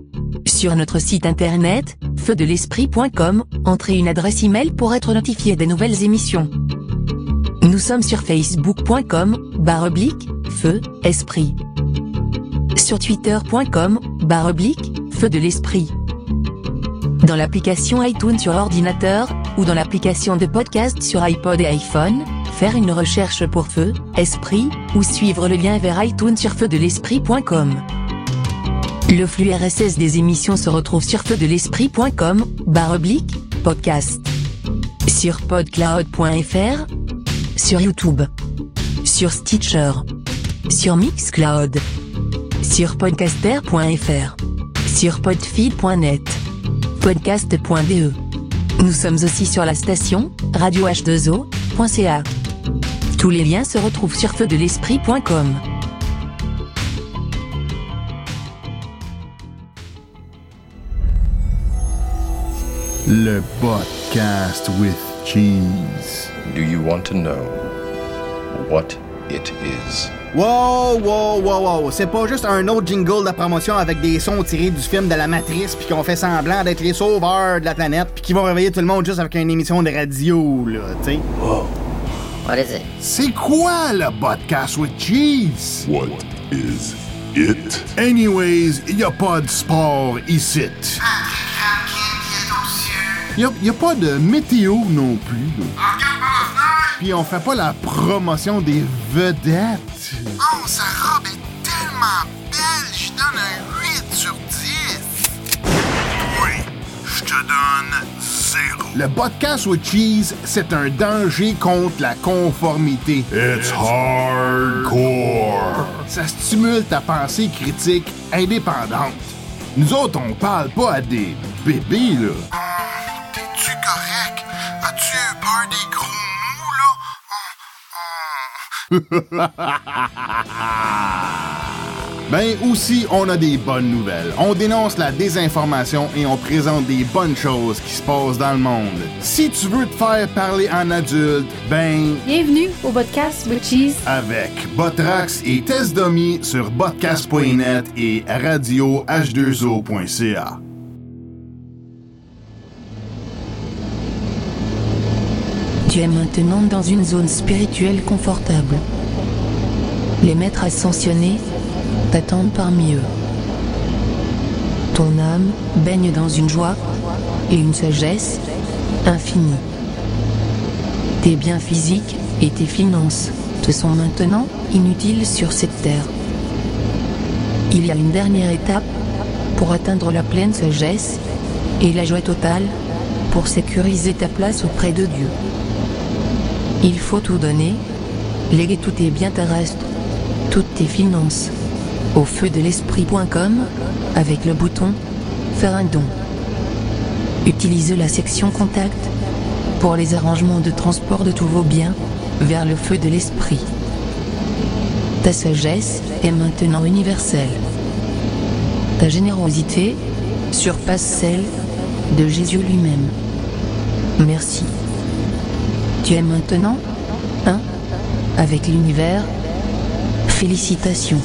Sur notre site internet, feudelesprit.com, entrez une adresse email pour être notifié des nouvelles émissions. Nous sommes sur facebook.com, barre oblique, feu, esprit. Sur twitter.com, barre feu de l'esprit. Dans l'application iTunes sur ordinateur, ou dans l'application de podcast sur iPod et iPhone, faire une recherche pour feu, esprit, ou suivre le lien vers iTunes sur feudelesprit.com. Le flux RSS des émissions se retrouve sur feudelesprit.com, barre oblique, podcast. Sur podcloud.fr, sur YouTube, sur Stitcher, sur Mixcloud, sur podcaster.fr, sur podfeed.net, podcast.de. Nous sommes aussi sur la station radioh2o.ca. Tous les liens se retrouvent sur feudelesprit.com. Le podcast with cheese. Do you want to know what it is? Wow, wow, wow, wow. C'est pas juste un autre jingle de promotion avec des sons tirés du film de la Matrice puis qu'on fait semblant d'être les sauveurs de la planète puis qui vont réveiller tout le monde juste avec une émission de radio, là, tu sais. What is it? C'est quoi le podcast with cheese? What is it? Anyways, y a pas de sport ici. Y a, y a pas de météo non plus. Puis on fait pas la promotion des vedettes. Oh, sa robe est tellement belle, je donne un 8 sur 10. Oui, je te donne 0. Le podcast with cheese, c'est un danger contre la conformité. It's hardcore. Ça stimule ta pensée critique indépendante. Nous autres, on parle pas à des bébés, là. T'es-tu correct? As-tu peur des gros mots, là? (laughs) Ben aussi, on a des bonnes nouvelles. On dénonce la désinformation et on présente des bonnes choses qui se passent dans le monde. Si tu veux te faire parler en adulte, ben Bienvenue au podcast with Cheese. avec Botrax et Test Dummy sur podcast.net et radioh2o.ca. Tu es maintenant dans une zone spirituelle confortable. Les maîtres ascensionnés t'attendent parmi eux. Ton âme baigne dans une joie et une sagesse infinie. Tes biens physiques et tes finances te sont maintenant inutiles sur cette terre. Il y a une dernière étape pour atteindre la pleine sagesse et la joie totale pour sécuriser ta place auprès de Dieu. Il faut tout donner, léguer tous tes biens terrestres, toutes tes finances, au feu de l'esprit.com avec le bouton Faire un don. Utilise la section Contact pour les arrangements de transport de tous vos biens vers le feu de l'esprit. Ta sagesse est maintenant universelle. Ta générosité surpasse celle de Jésus lui-même. Merci. Tu es maintenant un avec l'univers. Félicitations.